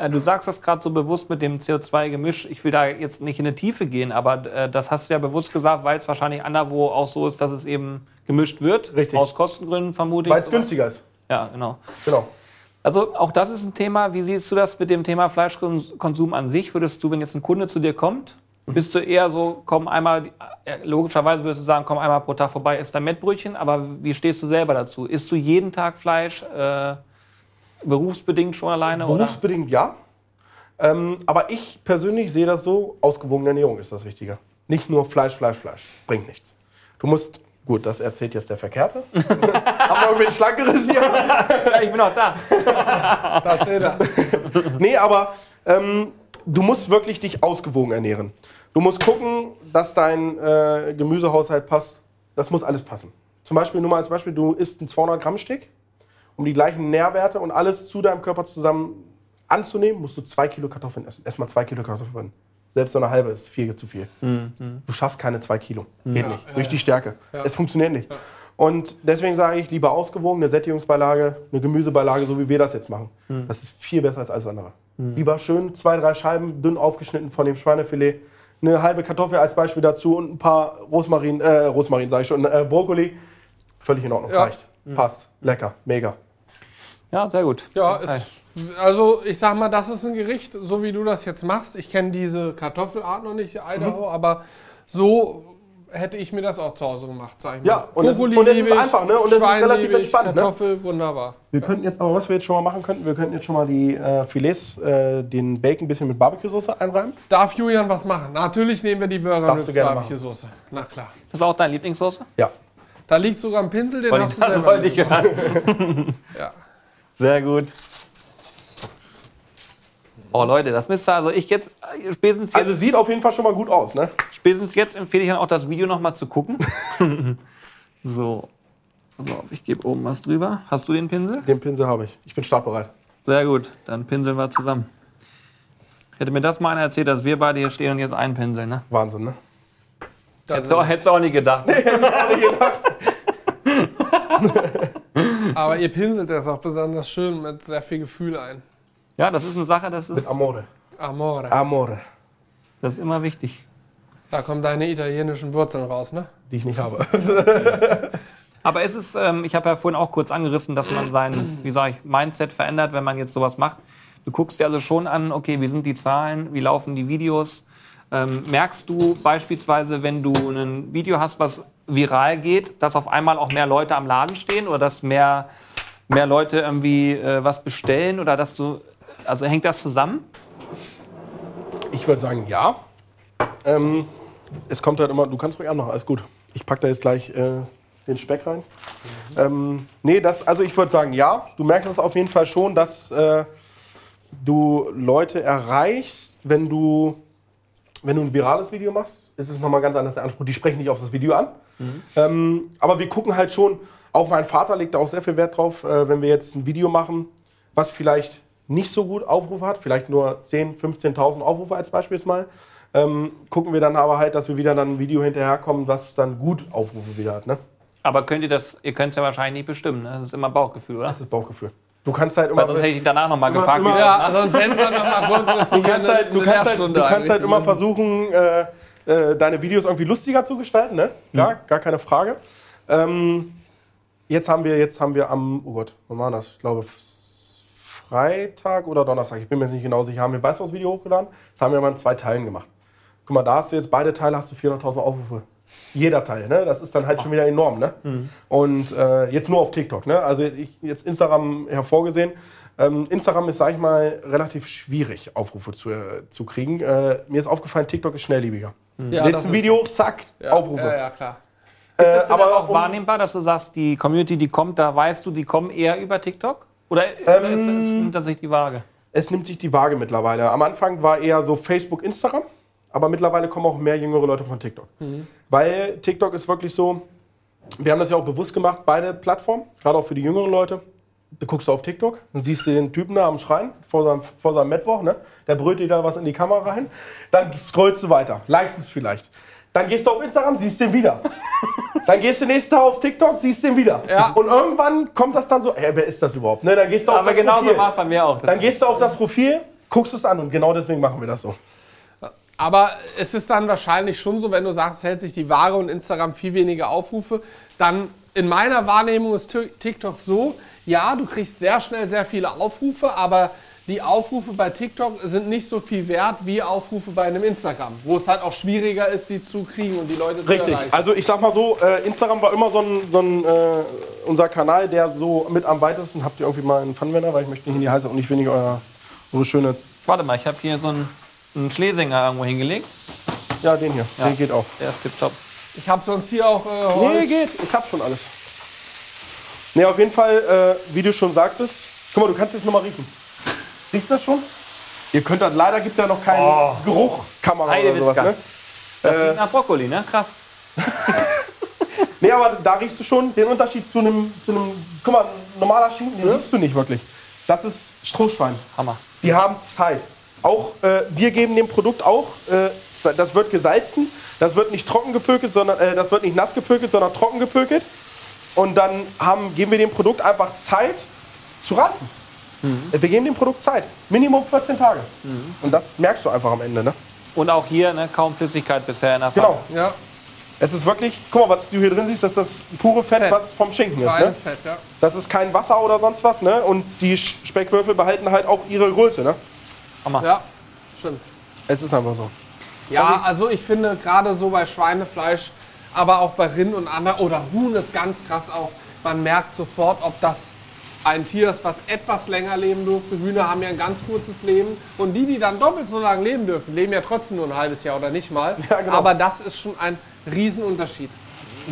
Äh, Du sagst das gerade so bewusst mit dem CO2-Gemisch. Ich will da jetzt nicht in die Tiefe gehen, aber äh, das hast du ja bewusst gesagt, weil es wahrscheinlich anderwo auch so ist, dass es eben gemischt wird. Richtig. Aus Kostengründen vermute ich. Weil es günstiger ist. Ja, genau. Genau. Also auch das ist ein Thema. Wie siehst du das mit dem Thema Fleischkonsum an sich? Würdest du, wenn jetzt ein Kunde zu dir kommt, bist du eher so, komm einmal, äh, logischerweise würdest du sagen, komm einmal pro Tag vorbei, isst dein Mettbrötchen, aber wie stehst du selber dazu? Isst du jeden Tag Fleisch, äh, berufsbedingt schon alleine? Oder? Berufsbedingt ja. Ähm, aber ich persönlich sehe das so, ausgewogene Ernährung ist das Wichtige. Nicht nur Fleisch, Fleisch, Fleisch. Das bringt nichts. Du musst, gut, das erzählt jetzt der Verkehrte. Haben wir irgendwie Schlankeres hier? Ja, ich bin auch da. Da steht er. Nee, aber ähm, du musst wirklich dich ausgewogen ernähren. Du musst gucken, dass dein äh, Gemüsehaushalt passt. Das muss alles passen. Zum Beispiel, nur mal als Beispiel, du isst einen 200 Gramm Stick, um die gleichen Nährwerte und alles zu deinem Körper zusammen anzunehmen, musst du zwei Kilo Kartoffeln essen. Erstmal zwei Kilo Kartoffeln. Selbst so eine halbe ist viel zu viel. Du schaffst keine zwei Kilo. Geht nicht. ja, Durch ja. die Stärke. Ja. Es funktioniert nicht. Und deswegen sage ich lieber ausgewogen, eine Sättigungsbeilage, eine Gemüsebeilage, so wie wir das jetzt machen. Das ist viel besser als alles andere. Lieber schön zwei, drei Scheiben dünn aufgeschnitten von dem Schweinefilet, eine halbe Kartoffel als Beispiel dazu und ein paar Rosmarin, äh, Rosmarin sage ich schon, äh, Brokkoli. Völlig in Ordnung. Ja. Reicht. Passt. Lecker. Mega. Ja, sehr gut. Ja, ist, also ich sag mal, das ist ein Gericht, so wie du das jetzt machst. Ich kenne diese Kartoffelart noch nicht, Idaho, Mhm. aber so hätte ich mir das auch zu Hause gemacht, sag ich mal. Ja, und es ist- und es ist einfach, ne? Und es ist relativ entspannt, ne? Kartoffel, wunderbar. Wir könnten jetzt aber, was wir jetzt schon mal machen könnten, wir könnten jetzt schon mal die äh, Filets, äh, den Bacon ein bisschen mit Barbecue-Soße einreiben. Darf Julian was machen? Natürlich nehmen wir die Burger Darfst mit Barbecue-Soße. Na klar. Das ist auch deine Lieblingssoße? Ja. Da liegt sogar ein Pinsel, den hast du Das selber wollte ich hören. Ja. Sehr gut. Oh Leute, das müsste also ich jetzt äh, spätestens jetzt, Also sieht auf jeden Fall schon mal gut aus, ne? spätestens jetzt empfehle ich dann auch das Video noch mal zu gucken. so. So, ich gebe oben was drüber. Hast du den Pinsel? Den Pinsel habe ich. Ich bin startbereit. Sehr gut, dann pinseln wir zusammen. Hätte mir das mal einer erzählt, dass wir beide hier stehen und jetzt einpinseln, ne? Wahnsinn, ne? Da Hättest du auch, hättest du auch nie gedacht. Aber ihr pinselt das auch besonders schön mit sehr viel Gefühl ein. Ja, das ist eine Sache, das Mit ist, Amore. Amore. Amore. das ist immer wichtig. Da kommen deine italienischen Wurzeln raus, ne? Die ich nicht habe. Aber es ist, ähm, ich habe ja vorhin auch kurz angerissen, dass man sein, wie sage ich, Mindset verändert, wenn man jetzt sowas macht. Du guckst dir also schon an, okay, wie sind die Zahlen, wie laufen die Videos. Ähm, merkst du beispielsweise, wenn du ein Video hast, was viral geht, dass auf einmal auch mehr Leute am Laden stehen oder dass mehr, mehr Leute irgendwie äh, was bestellen oder dass du, also hängt das zusammen? Ich würde sagen, ja. Ähm, es kommt halt immer, du kannst ruhig anmachen, alles gut. Ich packe da jetzt gleich äh, den Speck rein. Ähm, nee, das, also ich würde sagen, ja. Du merkst das auf jeden Fall schon, dass äh, du Leute erreichst, wenn du, wenn du ein virales Video machst, ist es nochmal ganz anders der Anspruch. Die sprechen nicht auf das Video an. Ähm, aber wir gucken halt schon, auch mein Vater legt da auch sehr viel Wert drauf, äh, wenn wir jetzt ein Video machen, was vielleicht nicht so gut Aufrufe hat, vielleicht nur 10.000, 15.000 Aufrufe als Beispiel mal, ähm, gucken wir dann aber halt, dass wir wieder dann ein Video hinterherkommen, was dann gut Aufrufe wieder hat. Ne? Aber könnt ihr das, ihr könnt es ja wahrscheinlich nicht bestimmen, ne? das ist immer Bauchgefühl, oder? Das ist Bauchgefühl. Du kannst halt immer... Weil sonst hätte ich danach nochmal gefragt, immer- Ja, sonst hätten wir noch mal kurz Du kannst halt, du kannst halt, du kannst halt immer versuchen, äh, äh, deine Videos irgendwie lustiger zu gestalten, ne? Klar, gar keine Frage. Ähm, jetzt haben wir, jetzt haben wir am, oh Gott, wann war das? Ich glaube Freitag oder Donnerstag, ich bin mir jetzt nicht genau sicher, haben wir ein Weißwurst-Video hochgeladen. Das haben wir mal in zwei Teilen gemacht. Guck mal, da hast du jetzt beide Teile, hast du 400.000 Aufrufe. Jeder Teil, ne? Das ist dann halt schon wieder enorm, ne? Und äh, jetzt nur auf TikTok, ne? Also ich, jetzt Instagram hervorgesehen. Ähm, Instagram ist, sag ich mal, relativ schwierig, Aufrufe zu, äh, zu kriegen. Äh, mir ist aufgefallen, TikTok ist schnelllebiger. Ja, Lädst das ein ist- Video, zack, Ja, Aufrufe. Ja, ja, klar. Ist das denn aber auch um- wahrnehmbar, dass du sagst, die Community, die kommt, da weißt du, die kommen eher über TikTok? Oder oder ist, ist, nimmt das sich die Waage? Es nimmt sich die Waage mittlerweile. Am Anfang war eher so Facebook, Instagram, aber mittlerweile kommen auch mehr jüngere Leute von TikTok. Weil TikTok ist wirklich so, wir haben das ja auch bewusst gemacht, beide Plattformen, gerade auch für die jüngeren Leute. Du guckst auf TikTok, dann siehst du den Typen da am Schreien vor seinem, vor seinem Mittwoch, ne? der brüllt dir da was in die Kamera rein. Dann scrollst du weiter, likest es vielleicht. Dann gehst du auf Instagram, siehst den wieder. Dann gehst du nächsten Tag auf TikTok, siehst den wieder. Ja. Und irgendwann kommt das dann so, hey, wer ist das überhaupt? Ne? Dann gehst du auf Aber das genauso Profil. war es bei mir auch. Dann gehst du auf das Profil, guckst es an und genau deswegen machen wir das so. Aber es ist dann wahrscheinlich schon so, wenn du sagst, es hält sich die Waage und Instagram viel weniger Aufrufe, dann in meiner Wahrnehmung ist Ti- TikTok so, ja, du kriegst sehr schnell sehr viele Aufrufe, aber die Aufrufe bei TikTok sind nicht so viel wert wie Aufrufe bei einem Instagram, wo es halt auch schwieriger ist, sie zu kriegen und die Leute zu Richtig. erreichen. Also ich sag mal so, äh, Instagram war immer so ein, so ein äh, unser Kanal, der so mit am weitesten. Habt ihr irgendwie mal einen Funwender, weil ich möchte nicht in die heiße und nicht weniger euer, eure schöne. Warte mal, ich habe hier so einen, einen Schlesinger irgendwo hingelegt. Ja, den hier. Ja. Den geht auch. Der ist getoppt. Ich habe sonst hier auch äh, Holz. Nee, geht. Ich hab schon alles. Nee, auf jeden Fall, äh, wie du schon sagtest. Guck mal, du kannst jetzt nochmal riechen. Riechst du das schon? Ihr könnt das, leider gibt es ja noch keinen Oh. Geruchkamera oder Heidewitzka. sowas, ne? Das riecht nach Brokkoli, ne? Krass. Nee, aber da riechst du schon den Unterschied zu einem, zu einem guck mal, ein normaler Schinken, den riechst du nicht wirklich. Das ist Strohschwein. Hammer. Die haben Zeit. Auch äh, wir geben dem Produkt auch, äh, das wird gesalzen, das wird nicht trocken gepökelt, sondern äh, das wird nicht nass gepökelt, sondern trocken gepökelt. Und dann haben, geben wir dem Produkt einfach Zeit zu reifen. Äh, Wir geben dem Produkt Zeit. Minimum 14 Tage. Und das merkst du einfach am Ende. Ne? Und auch hier ne, kaum Flüssigkeit bisher in der Genau. Pfanne. Ja, Es ist wirklich, guck mal, was du hier drin siehst, das ist das pure Fett, Fett. was vom Schinken ist. Ne? Fett, ja. Das ist kein Wasser oder sonst was. Ne? Und die Speckwürfel behalten halt auch ihre Größe. Ne? Ja, stimmt. Es ist einfach so. Ja, also ich finde gerade so bei Schweinefleisch, aber auch bei Rind und anderen oder Huhn ist ganz krass auch, man merkt sofort, ob das ein Tier ist, was etwas länger leben durfte. Hühner haben ja ein ganz kurzes Leben und die, die dann doppelt so lange leben dürfen, leben ja trotzdem nur ein halbes Jahr oder nicht mal. Ja, genau. Aber das ist schon ein Riesenunterschied.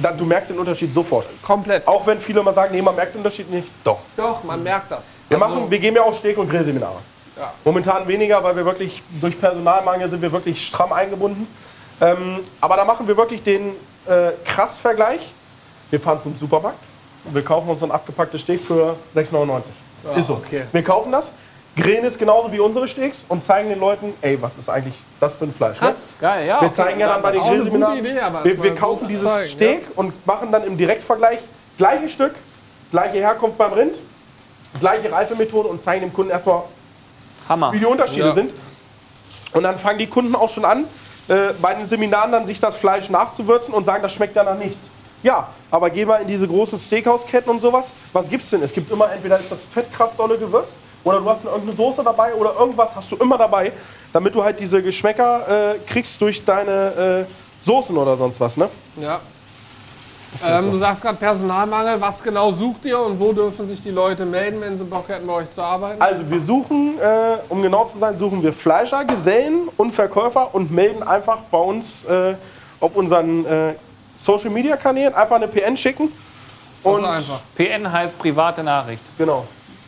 Da, du merkst den Unterschied sofort. Komplett. Auch wenn viele immer sagen, nee, man merkt den Unterschied nicht. Doch. Doch, man merkt das. Wir, Also, machen, wir geben ja auch Steg- und Grillseminare. Ja. Momentan weniger, weil wir wirklich durch Personalmangel sind wir wirklich stramm eingebunden. Ähm, aber da machen wir wirklich den äh, krass Vergleich. Wir fahren zum Supermarkt und wir kaufen uns so ein abgepacktes Steak für 6,99. ist so. okay. Wir kaufen das, grillen es genauso wie unsere Steaks und zeigen den Leuten, ey, was ist eigentlich das für ein Fleisch? Ne? Krass, geil, ja. Wir okay. zeigen ja dann bei den Grillseminaren, wir, wir kaufen dieses zeigen, Steak und machen dann im Direktvergleich gleiche Stück, gleiche Herkunft beim Rind, gleiche Reifemethode und zeigen dem Kunden erstmal, Hammer. wie die Unterschiede Ja. sind. Und dann fangen die Kunden auch schon an, äh, bei den Seminaren dann sich das Fleisch nachzuwürzen und sagen, das schmeckt ja nach nichts. Ja, aber geh mal in diese großen Steakhouse-Ketten und sowas. Was gibt's denn? Es gibt immer entweder ist das Fett krass dolle Gewürz oder du hast eine, irgendeine Soße dabei oder irgendwas hast du immer dabei, damit du halt diese Geschmäcker äh, kriegst durch deine äh, Soßen oder sonst was, ne? Ja. Ähm, du sagst gerade Personalmangel. Was genau sucht ihr und wo dürfen sich die Leute melden, wenn sie Bock hätten, bei euch zu arbeiten? Also wir suchen, äh, um genau zu sein, suchen wir Fleischer, Gesellen und Verkäufer und melden einfach bei uns äh, auf unseren äh, Social Media Kanälen einfach eine PN schicken. Und einfach. PN heißt private Nachricht. genau.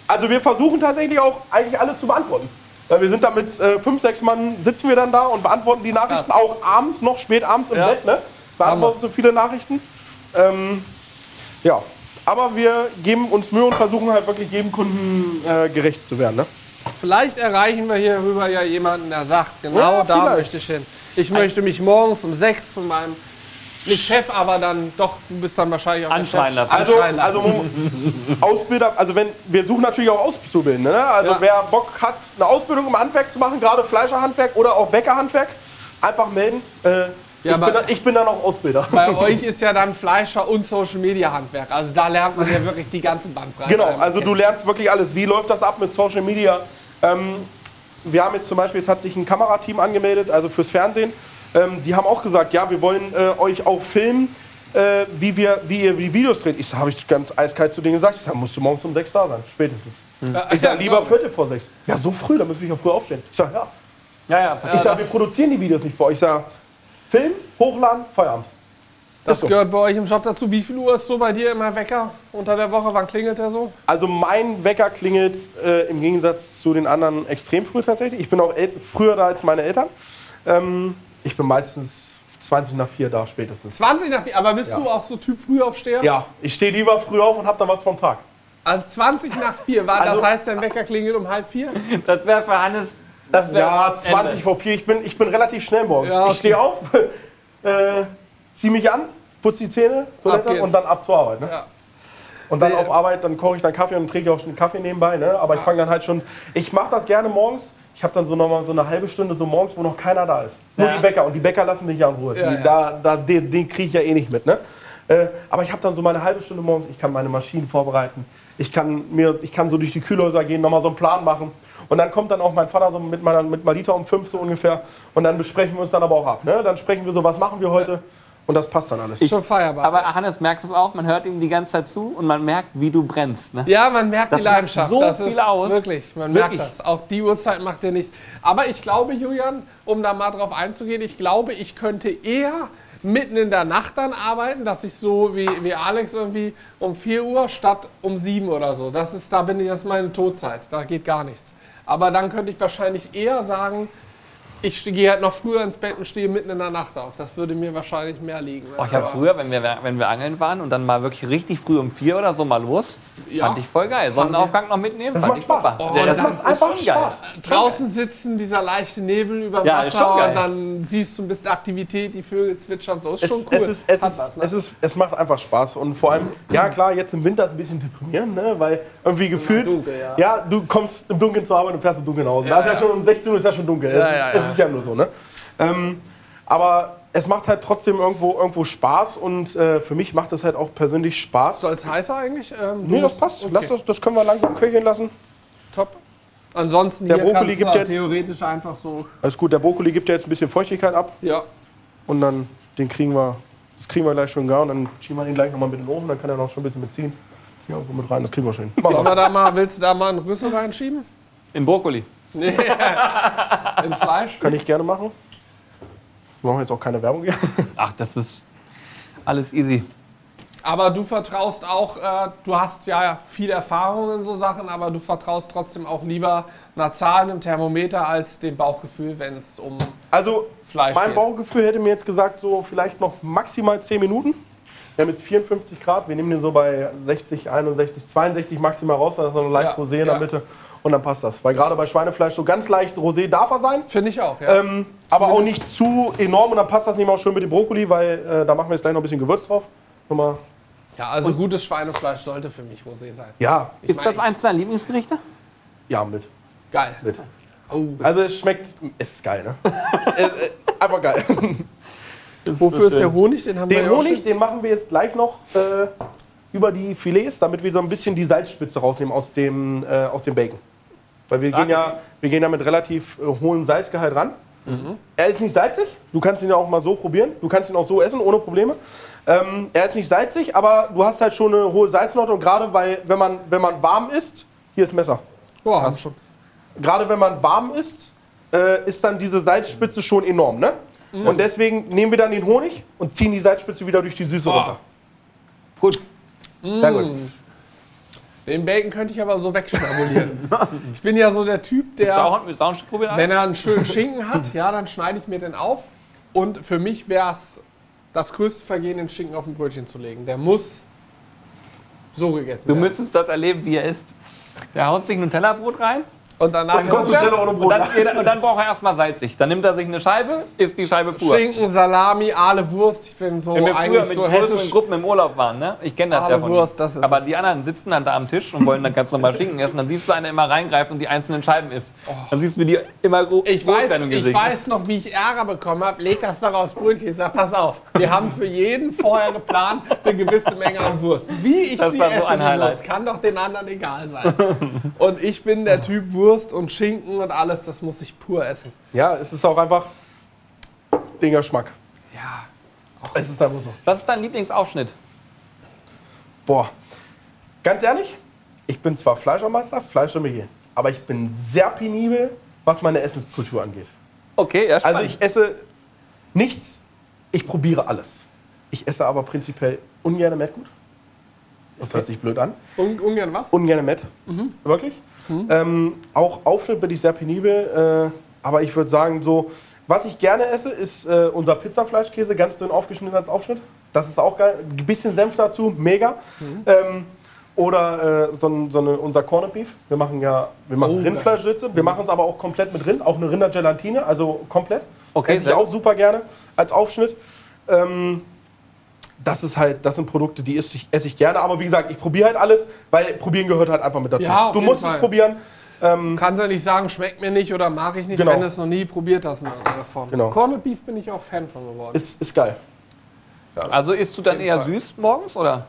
Also wir versuchen tatsächlich auch eigentlich alle zu beantworten. Weil wir sind da mit äh, fünf, sechs Mann sitzen wir dann da und beantworten die Nachrichten auch abends noch, spät abends im Ja. Bett, ne? Beantworten so viele Nachrichten. Ähm, ja. Aber wir geben uns Mühe und versuchen halt wirklich jedem Kunden äh, gerecht zu werden. Ne? Vielleicht erreichen wir hier rüber ja jemanden, der sagt, genau Ja, da vielleicht. möchte ich hin. Ich möchte mich morgens um sechs von meinem, nicht Chef, aber dann doch, du bist dann wahrscheinlich auch Anschreien lassen. Also, Anschreien lassen. also Ausbilder, also wenn wir suchen natürlich auch Auszubildende. Ne? Also Ja. wer Bock hat, eine Ausbildung im Handwerk zu machen, gerade Fleischerhandwerk oder auch Bäckerhandwerk, einfach melden. Äh, Ja, ich, bin da, ich bin dann auch Ausbilder. Bei euch ist ja dann Fleischer und Social Media Handwerk. Also da lernt man ja wirklich die ganze Bandbreite. Genau, also du lernst wirklich alles. Wie läuft das ab mit Social Media? Ähm, wir haben jetzt zum Beispiel, jetzt hat sich ein Kamerateam angemeldet, also fürs Fernsehen. Ähm, die haben auch gesagt, ja, wir wollen äh, euch auch filmen, äh, wie, wir, wie ihr die Videos dreht. Ich sag, habe ich ganz eiskalt zu denen gesagt, ich sag, musst du morgens um sechs da sein, spätestens. Ich sag, lieber Viertel vor sechs. Ja, so früh, da müssen wir ja früh aufstehen. Ich sag, ja. Ja, ja. Ich sag, wir produzieren die Videos nicht vor euch. Ich sag, Film, hochladen, Feierabend. Das Ist so. gehört bei euch im Job dazu. Wie viel Uhr ist so bei dir immer Wecker unter der Woche? Wann klingelt der so? Also mein Wecker klingelt äh, im Gegensatz zu den anderen extrem früh tatsächlich. Ich bin auch früher da als meine Eltern. Ähm, ich bin meistens 20 nach 4 da spätestens. 20 nach 4. Aber bist Ja. du auch so Typ Frühaufsteher? Ja, ich stehe lieber früh auf und hab dann was vom Tag. Also 20 nach 4. War, Also- das heißt, dein Wecker klingelt um halb 4? Das wäre für Hannes. Das Ja, Ende. 20 vor 4. Ich bin, ich bin relativ schnell morgens. Ja, okay. Ich stehe auf, äh, zieh mich an, putze die Zähne, Toilette und dann ab zur Arbeit. Ne? Ja. Und dann Nee. auf Arbeit, dann koche ich dann Kaffee und trinke auch schon einen Kaffee nebenbei. Ne? Aber ich fange dann halt schon. Ich mache das gerne morgens. Ich habe dann so nochmal so eine halbe Stunde so morgens, wo noch keiner da ist. Nur Ja. die Bäcker. Und die Bäcker lassen mich ja in Ruhe. Ja, die, ja. Da, da, den den kriege ich ja eh nicht mit. Ne? Äh, aber ich habe dann so meine halbe Stunde morgens. Ich kann meine Maschinen vorbereiten. Ich kann, mir, ich kann so durch die Kühlhäuser gehen, nochmal so einen Plan machen. Und dann kommt dann auch mein Vater so mit, meiner, mit Malita um fünf so ungefähr. Und dann besprechen wir uns dann aber auch ab. Ne? Dann sprechen wir so, was machen wir heute. Und das passt dann alles. Schon feierbar. Aber Hannes merkt es auch, man hört ihm die ganze Zeit zu und man merkt, wie du brennst. Ne? ja, man merkt Das die macht Leidenschaft. so das viel ist aus. Wirklich, man Wirklich. merkt das. Auch die Uhrzeit macht dir nichts. Aber ich glaube, Julian, um da mal drauf einzugehen, ich glaube, ich könnte eher mitten in der Nacht dann arbeiten, dass ich so wie, wie Alex irgendwie um 4 Uhr statt um 7 oder so. Das ist, da bin ich, das ist meine Todzeit. Da geht gar nichts. Aber dann könnte ich wahrscheinlich eher sagen, ich gehe halt noch früher ins Bett und stehe mitten in der Nacht auf. Das würde mir wahrscheinlich mehr liegen. Oh, ich habe früher, wenn wir, wenn wir angeln waren und dann mal wirklich richtig früh um vier oder so mal los, Ja. fand ich voll geil. Sonnenaufgang noch mitnehmen, Das fand macht ich Spaß. super. Oh, Ja, das ist- macht ist einfach schon geil. Spaß. draußen sitzen, dieser leichte Nebel über dem Ja, ist schon Wasser, geil. und dann siehst du ein bisschen Aktivität, die Vögel zwitschern, so ist Es, schon cool. es, ist, es, ist, was, ne? es, ist, es macht einfach Spaß. Und vor allem, ja klar, jetzt im Winter ist es ein bisschen deprimierend, ne? weil irgendwie gefühlt, dunkel, ja. du kommst im Dunkeln zur Arbeit und fährst im Dunkeln nach Hause. Ja, da ist ja, ja. schon um 16 Uhr ist ja schon dunkel. Ja, ja, ist, ja. Ist ja nur so. Ne? Ähm, aber es macht halt trotzdem irgendwo, irgendwo Spaß und äh, für mich macht es halt auch persönlich Spaß. Soll es heißer eigentlich? Ähm, Nee, das passt. Okay, Lass das, das können wir langsam köcheln lassen. top. Ansonsten Der hier Brokkoli gibt jetzt- theoretisch einfach so. Alles gut, der Brokkoli gibt ja jetzt ein bisschen Feuchtigkeit ab Ja. und dann den kriegen wir, das kriegen wir gleich schon gar und dann schieben wir den gleich nochmal mit in den Ofen, dann kann er noch schon ein bisschen mitziehen. Hier irgendwo mit rein, das kriegen wir schon. hin. Machen wir. da mal, willst du da mal einen Rüssel reinschieben? In Brokkoli. Ins Fleisch? Kann ich gerne machen. Wir machen jetzt auch keine Werbung hier. Ach, das ist alles easy. Aber du vertraust auch, äh, du hast ja viel Erfahrung in so Sachen, aber du vertraust trotzdem auch lieber einer Zahl mit dem Thermometer als dem Bauchgefühl, wenn es um Also, Fleisch mein geht. Bauchgefühl hätte mir jetzt gesagt, so vielleicht noch maximal 10 Minuten. Wir haben jetzt 54 Grad, wir nehmen den so bei 60, 61, 62 maximal raus, dann ist noch leicht Ja, Rosé in ja. der Mitte und dann passt das. Weil gerade bei Schweinefleisch so ganz leicht Rosé darf er sein, Finde ich auch, ja. ähm, aber auch nicht zu enorm und dann passt das nicht mal schön mit dem Brokkoli, weil äh, da machen wir jetzt gleich noch ein bisschen Gewürz drauf. Nochmal. ja, also gutes Schweinefleisch sollte für mich Rosé sein. Ja, Ich Ist das mein- eins deiner Lieblingsgerichte? ja, mit. Geil. mit. Oh. Also es schmeckt, es ist geil, ne? äh, äh, einfach geil. Wofür ist der Honig? Den haben wir Den auch Honig, den machen wir jetzt gleich noch äh, über die Filets, damit wir so ein bisschen die Salzspitze rausnehmen aus dem, äh, aus dem Bacon. Weil wir gehen, ja, wir gehen ja mit relativ äh, hohem Salzgehalt ran. Er ist nicht salzig, du kannst ihn ja auch mal so probieren. Du kannst ihn auch so essen, ohne Probleme. Ähm, er ist nicht salzig, aber du hast halt schon eine hohe Salznote und gerade weil, wenn man, wenn man warm isst, hier ist Messer. Boah, haben schon. Gerade wenn man warm isst, äh, ist dann diese Salzspitze schon enorm, ne? Und deswegen nehmen wir dann den Honig und ziehen die Salzspitze wieder durch die Süße runter. Gut. Sehr gut. Den Bacon könnte ich aber so wegschnabulieren. ich bin ja so der Typ, du der, du probieren? wenn er einen schönen Schinken hat, ja, dann schneide ich mir den auf. Und für mich wäre es das größte Vergehen, den Schinken auf ein Brötchen zu legen. Der muss so gegessen Du werden. müsstest das erleben, wie er isst. Der haut sich ein Nutella-Brot rein Und danach Dann kommst du Ja, schneller ohne und, Brot. dann, und dann braucht er erstmal salzig. Dann nimmt er sich eine Scheibe, isst die Scheibe pur. Schinken, Salami, Aale Wurst. Ich bin so Wenn wir früher mit so größeren. Gruppen im Urlaub waren, ne? Ich kenne das Ale ja von Wurst, das ist Aber es. die anderen sitzen dann da am Tisch und wollen dann ganz normal Schinken essen. Dann siehst du eine immer reingreifen und die einzelnen Scheiben isst. Dann siehst du, wie die immer gro- Ich weiß, ich weiß noch, wie ich Ärger bekommen habe. Leg das doch aufs Brötchen. Ich sag, pass auf. Wir haben für jeden vorher geplant eine gewisse Menge an Wurst. Wie ich Das sie so esse, ein die Highlight. Wurst, kann doch den anderen egal sein. und ich bin der Typ Wurst und Schinken und alles, das muss ich pur essen. Ja, es ist auch einfach. den Geschmack. Ja. Es ist einfach so. Was ist dein Lieblingsaufschnitt? Boah, ganz ehrlich, ich bin zwar Fleischermeister, Fleischsommelier, aber ich bin sehr penibel, was meine Essenskultur angeht. Okay, ja, Also spannend. ich esse nichts, ich probiere alles. Ich esse aber prinzipiell ungerne Mettgut. Das hört sich blöd an. Un ungern was? Ungerne Mett. Wirklich. Ähm, auch Aufschnitt bin ich sehr penibel. Äh, aber ich würde sagen, so, was ich gerne esse, ist äh, unser Pizzafleischkäse, ganz dünn aufgeschnitten als Aufschnitt. Das ist auch geil. Ein bisschen Senf dazu, mega. Ähm, oder äh, so, ein, so eine, unser Corned Beef. Wir machen ja wir machen Oh, Rindfleischsitze. Wir machen es aber auch komplett mit Rind. Auch eine Rindergelatine, also komplett. Okay, Esse ich auch super gerne als Aufschnitt. Ähm, das ist halt, das sind Produkte, die esse ich, esse ich gerne. Aber wie gesagt, ich probiere halt alles, weil probieren gehört halt einfach mit dazu. Ja, auf du jeden musst Fall. es probieren. Ähm, Kannst ja nicht sagen, schmeckt mir nicht oder mag ich nicht, Genau. wenn du es noch nie probiert hast in irgendeiner Form. Genau. Corned Beef bin ich auch Fan von geworden. ist, ist geil. Also isst du dann eher Fall. süß morgens oder?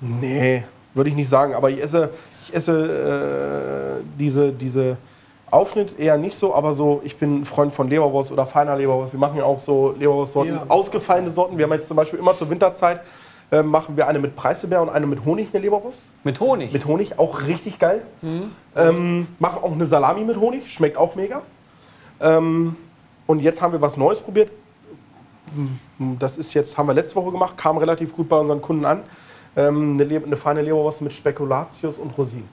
Nee, würde ich nicht sagen. Aber ich esse, ich esse äh, diese, diese Aufschnitt eher nicht so, aber so, ich bin ein Freund von Leberwurst oder feiner Leberwurst. Wir machen ja auch so Leberwurstsorten, Ja. ausgefallene Sorten. Wir haben jetzt zum Beispiel immer zur Winterzeit äh, machen wir eine mit Preiselbeer und eine mit Honig, eine Leberwurst. Mit Honig? Mit Honig auch richtig geil. Ähm, machen auch eine Salami mit Honig, schmeckt auch mega. Ähm, und jetzt haben wir was Neues probiert. Hm, Das ist jetzt, haben wir letzte Woche gemacht, kam relativ gut bei unseren Kunden an. Ähm, eine, eine feine Leberwurst mit Spekulatius und Rosinen.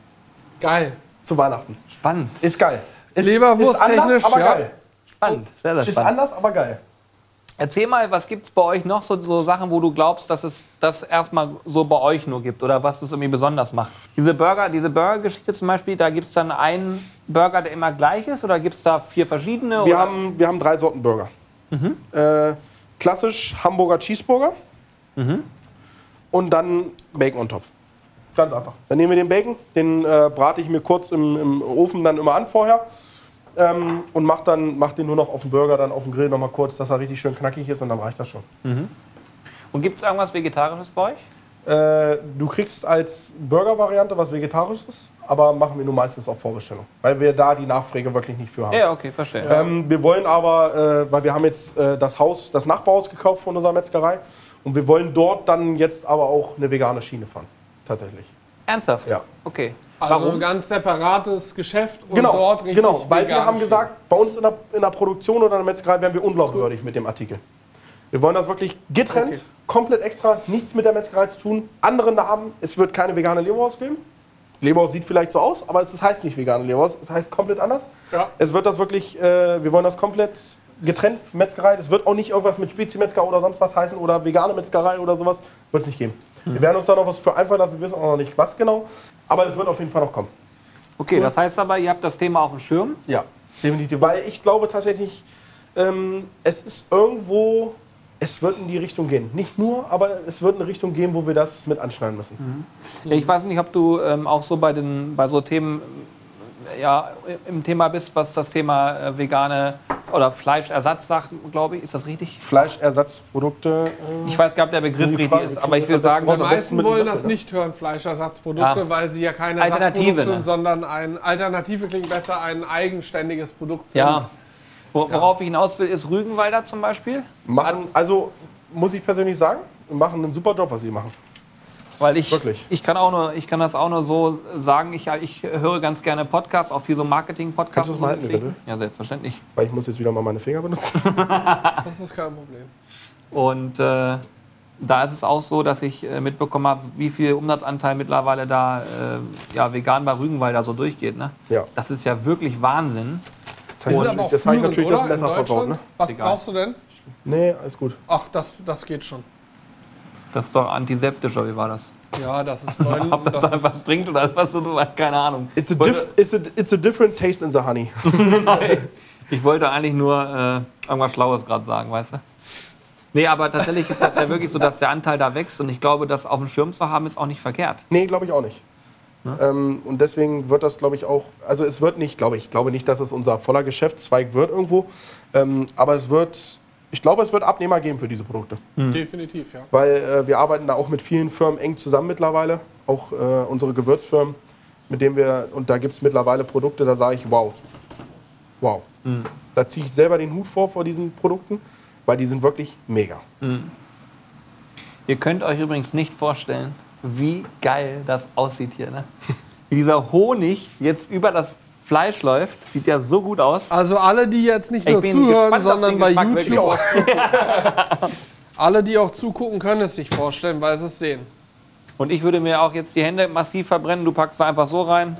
Geil. Zu Weihnachten. Spannend, Ist geil. Ist, Leberwurst ist anders, technisch, aber ja. geil. spannend, sehr, sehr Ist spannend. anders, aber geil. Erzähl mal, was gibt es bei euch noch so, so Sachen, wo du glaubst, dass es das erstmal so bei euch nur gibt oder was es irgendwie besonders macht? Diese Burger, diese Burger-Geschichte zum Beispiel, da gibt es dann einen Burger, der immer gleich ist oder gibt es da vier verschiedene? Wir oder? haben, wir haben drei Sorten Burger. Äh, klassisch Hamburger Cheeseburger und dann Bacon on top. Ganz einfach. Dann nehmen wir den Bacon, den äh, brate ich mir kurz im, im Ofen dann immer an vorher ähm, und mach, dann, mach den nur noch auf den Burger, dann auf dem Grill noch mal kurz, dass er richtig schön knackig ist und dann reicht das schon. Und gibt es irgendwas Vegetarisches bei euch? Äh, du kriegst als Burger-Variante was Vegetarisches, aber machen wir nur meistens auf Vorbestellung, weil wir da die Nachfrage wirklich nicht für haben. Ja, okay, verstehe. Ähm, wir wollen aber, äh, weil wir haben jetzt äh, das Haus, das Nachbarhaus gekauft von unserer Metzgerei und wir wollen dort dann jetzt aber auch eine vegane Schiene fahren. Tatsächlich. Ernsthaft? Ja. Okay. Also Warum? ein ganz separates Geschäft und Genau, dort richtig genau, weil wir haben gesagt, bei uns in der, in der Produktion oder in der Metzgerei wären wir unglaubwürdig mit dem Artikel. Wir wollen das wirklich getrennt, Okay. komplett extra, nichts mit der Metzgerei zu tun. Andere Namen, es wird keine vegane Leberwurst geben. Leberwurst sieht vielleicht so aus, aber es heißt nicht vegane Leberwurst, es heißt komplett anders. Ja. Es wird das wirklich, äh, wir wollen das komplett getrennt, Metzgerei. Es wird auch nicht irgendwas mit Spezi-Metzger oder sonst was heißen oder vegane Metzgerei oder sowas. Wird es nicht geben. Wir werden uns da noch was für einfallen lassen, wir wissen auch noch nicht was genau. Aber es wird auf jeden Fall noch kommen. Okay, das heißt aber, ihr habt das Thema auf dem Schirm. Ja, definitiv. Weil ich glaube tatsächlich, ähm, es ist irgendwo, es wird in die Richtung gehen. Nicht nur, aber es wird eine Richtung gehen, wo wir das mit anschneiden müssen. Ja, ich weiß nicht, ob du ähm, auch so bei, den, bei so Themen ja, im Thema bist, was das Thema äh, vegane oder Fleischersatz sagt, glaube ich. Ist das richtig? Fleischersatzprodukte. Äh, Ich weiß gar nicht, ob der Begriff richtig Frage, ist, aber ich will sagen, Die meisten wollen das ne? nicht hören, Fleischersatzprodukte, Ja. weil sie ja keine Alternative, ne? sind, sondern ein Alternative klingt besser, ein eigenständiges Produkt. sind. ja, Wo- worauf ich hinaus will, ist Rügenwalder zum Beispiel. machen, also muss ich persönlich sagen, machen einen super Job, was sie machen. Weil ich, Wirklich. ich kann auch nur, ich kann das auch nur so sagen. Ich, ich höre ganz gerne Podcasts, auch viel so Marketing-Podcasts. Kannst du das mal halten, bitte? Ja, selbstverständlich. Weil ich muss jetzt wieder mal meine Finger benutzen. Das ist kein Problem. Und äh, da ist es auch so, dass ich äh, mitbekommen habe, wie viel Umsatzanteil mittlerweile da äh, ja, vegan bei Rügenwalder so durchgeht. Ne? Ja. Das ist ja wirklich Wahnsinn. Das habe ich Sind natürlich, das, führend, natürlich oder? das In Messer verbaut. Ne? Was brauchst du denn? Nee, alles gut. Ach, das, das geht schon. Das ist doch antiseptisch, oder wie war das? Ja, das ist neun. Ob das das, einfach bringt oder was, keine Ahnung. It's a, Wollte- it's, a, it's a different taste in the honey. Ich wollte eigentlich nur äh, irgendwas Schlaues gerade sagen, weißt du? Nee, aber tatsächlich ist das ja wirklich so, dass der Anteil da wächst und ich glaube, das auf dem Schirm zu haben, ist auch nicht verkehrt. Nee, glaube ich auch nicht. Ähm, und deswegen wird das, glaube ich, auch, also es wird nicht, glaube ich, ich glaube nicht, dass es unser voller Geschäftszweig wird irgendwo, ähm, aber es wird, ich glaube, es wird Abnehmer geben für diese Produkte. definitiv, ja. Weil äh, wir arbeiten da auch mit vielen Firmen eng zusammen mittlerweile, auch äh, unsere Gewürzfirmen, mit denen wir, und da gibt es mittlerweile Produkte, da sage ich, wow. wow. Da ziehe ich selber den Hut vor vor diesen Produkten, weil die sind wirklich mega. Ihr könnt euch übrigens nicht vorstellen, wie geil das aussieht hier. Ne? Wie dieser Honig jetzt über das Fleisch läuft. Sieht ja so gut aus. Also alle, die jetzt nicht Ich nur zuhören, sondern bei YouTube auch. alle, die auch zugucken, können es sich vorstellen, weil sie es sehen. Und ich würde mir auch jetzt die Hände massiv verbrennen. Du packst da einfach so rein.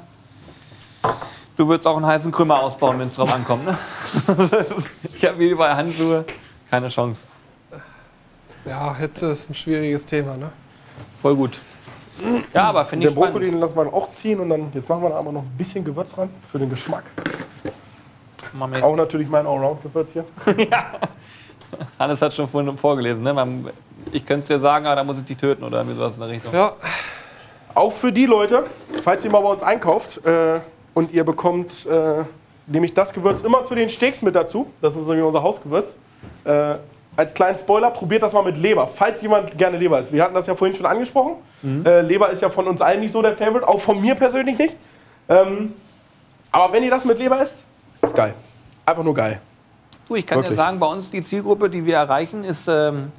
Du würdest auch einen heißen Krümmer ausbauen, wenn es drauf ankommt. Ne? ich habe wie überall Handschuhe. Keine Chance. Ja, Hitze ist ein schwieriges Thema, ne? Voll gut. Ja, aber finde Den ich Brokkoli spannend. den lassen wir auch ziehen und dann jetzt machen wir da aber noch ein bisschen Gewürz ran für den Geschmack. Machen wir Auch natürlich mein Allround-Gewürz hier. Hannes hat schon vorhin vorgelesen. Ne? Man- Ich könnte es dir sagen, aber da muss ich dich töten oder irgendwie sowas in der Richtung. Ja, Auch für die Leute, falls ihr mal bei uns einkauft äh, und ihr bekommt äh, nämlich das Gewürz immer zu den Steaks mit dazu. Das ist nämlich unser Hausgewürz. Äh, als kleinen Spoiler, probiert das mal mit Leber, falls jemand gerne Leber isst. Wir hatten das ja vorhin schon angesprochen. Äh, Leber ist ja von uns allen nicht so der Favorite, auch von mir persönlich nicht. Ähm, aber wenn ihr das mit Leber isst, ist geil. Einfach nur geil. Du, ich kann Wirklich. dir sagen, bei uns die Zielgruppe, die wir erreichen, ist ähm,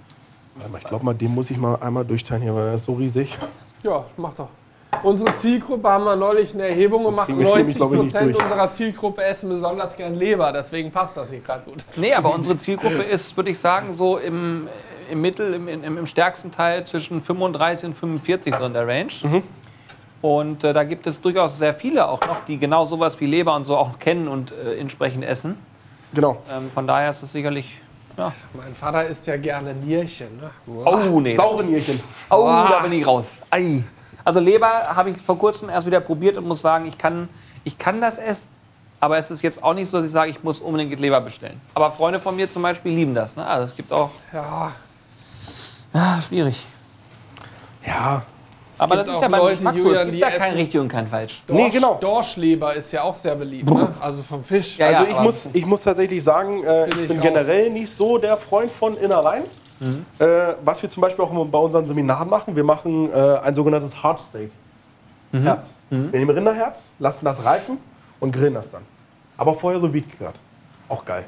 Warte mal, ich glaube mal, den muss ich mal einmal durchteilen hier, weil der ist so riesig. ja, mach doch. Unsere Zielgruppe haben wir neulich eine Erhebung gemacht. kriegen wir nämlich, 90 glaub ich, nicht Prozent unserer Zielgruppe essen besonders gern Leber, deswegen passt das hier gerade gut. Nee, aber unsere Zielgruppe ist, würde ich sagen, so im, im Mittel, im, im, im stärksten Teil zwischen 35 und 45 so in der Range. Mhm. Und äh, da gibt es durchaus sehr viele auch noch, die genau sowas wie Leber und so auch kennen und äh, entsprechend essen. Genau. Ähm, von daher ist es sicherlich. Ja. Mein Vater isst ja gerne Nierchen. Ne? Oh, nee. Saure Nierchen. Oh, Ah. da bin ich raus. Ei. Also Leber habe ich vor kurzem erst wieder probiert und muss sagen, ich kann, ich kann das essen. Aber es ist jetzt auch nicht so, dass ich sage, ich muss unbedingt Leber bestellen. Aber Freunde von mir zum Beispiel lieben das. Ne? Also es gibt auch. Ja, Ah, schwierig. Ja. Aber das ist ja Leute, Geschmack so. Es gibt da kein richtig und kein falsch. Dorsch, Nee, genau. Dorschleber ist ja auch sehr beliebt, ne? also vom Fisch. Ja, ja. Also ich, aber- muss, ich muss tatsächlich sagen, äh, Bin ich ich bin generell nicht so der Freund von Innereien. Äh, was wir zum Beispiel auch bei unseren Seminaren machen, wir machen äh, ein sogenanntes Heartsteak. Herz. Wir nehmen Rinderherz, lassen das reifen und grillen das dann. Aber vorher so Wiedgegart. Auch geil.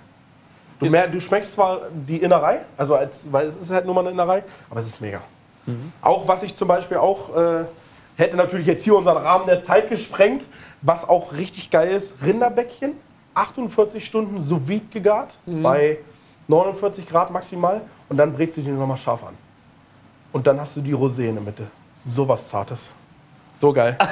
Du, mer du schmeckst zwar die Innerei, also als, weil es ist halt nur mal eine Innerei, aber es ist mega. Auch was ich zum Beispiel auch, äh, hätte natürlich jetzt hier unseren Rahmen der Zeit gesprengt, was auch richtig geil ist, Rinderbäckchen, 48 Stunden sous vide gegart, bei 49 Grad maximal und dann brätst du die nochmal scharf an. Und dann hast du die Rosé in der Mitte. Sowas Zartes. So geil.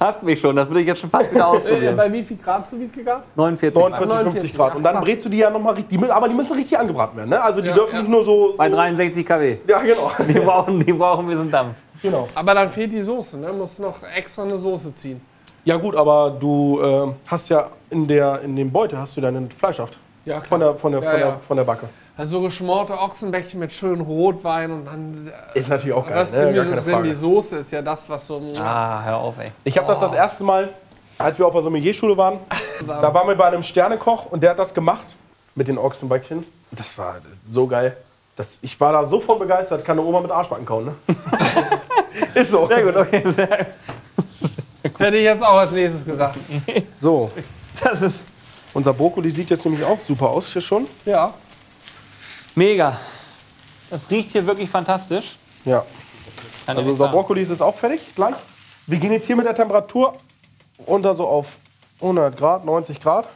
Hast mich schon, das würde ich jetzt schon fast wieder Äh, ausprobieren. bei wie viel Grad so gegangen? 49. 49, 50 49 Grad. Und dann brätst du die ja nochmal richtig, die aber die müssen richtig angebraten werden. Ne? Also die Ja, dürfen ja. nicht nur so. Bei so 63 kW. ja, genau. Die brauchen, die brauchen ein bisschen Dampf. genau. Aber dann fehlt die Soße, ne? Muss noch extra eine Soße ziehen. Ja gut, aber du ähm, hast ja in, der, in dem Beutel hast du deinen Fleischhaft. Ja, Von der, von, der, Ja, von, ja. der, von der Backe. Also so geschmorte Ochsenbäckchen mit schönem Rotwein und dann äh, Ist natürlich auch geil. Ne? Gar keine drin. Die Frage. Soße ist ja das, was so. Ah, hör auf, ey. Ich habe das das erste Mal, als wir auf der Sommelierschule waren, da waren wir bei einem Sternekoch und der hat das gemacht mit den Ochsenbäckchen. Das war so geil. Das, ich war da so von begeistert, kann eine Oma mit Arschbacken kauen, ne? Ist so. Sehr gut, okay. Sehr, Hätte ich jetzt auch als nächstes gesagt. So, das ist unser Brokkoli sieht jetzt nämlich auch super aus hier schon. Ja. Mega. Das riecht hier wirklich fantastisch. Ja. Kann Also ich unser. Brokkoli ist jetzt auch fertig, gleich. Wir gehen jetzt hier mit der Temperatur runter so auf 100 Grad, 90 Grad.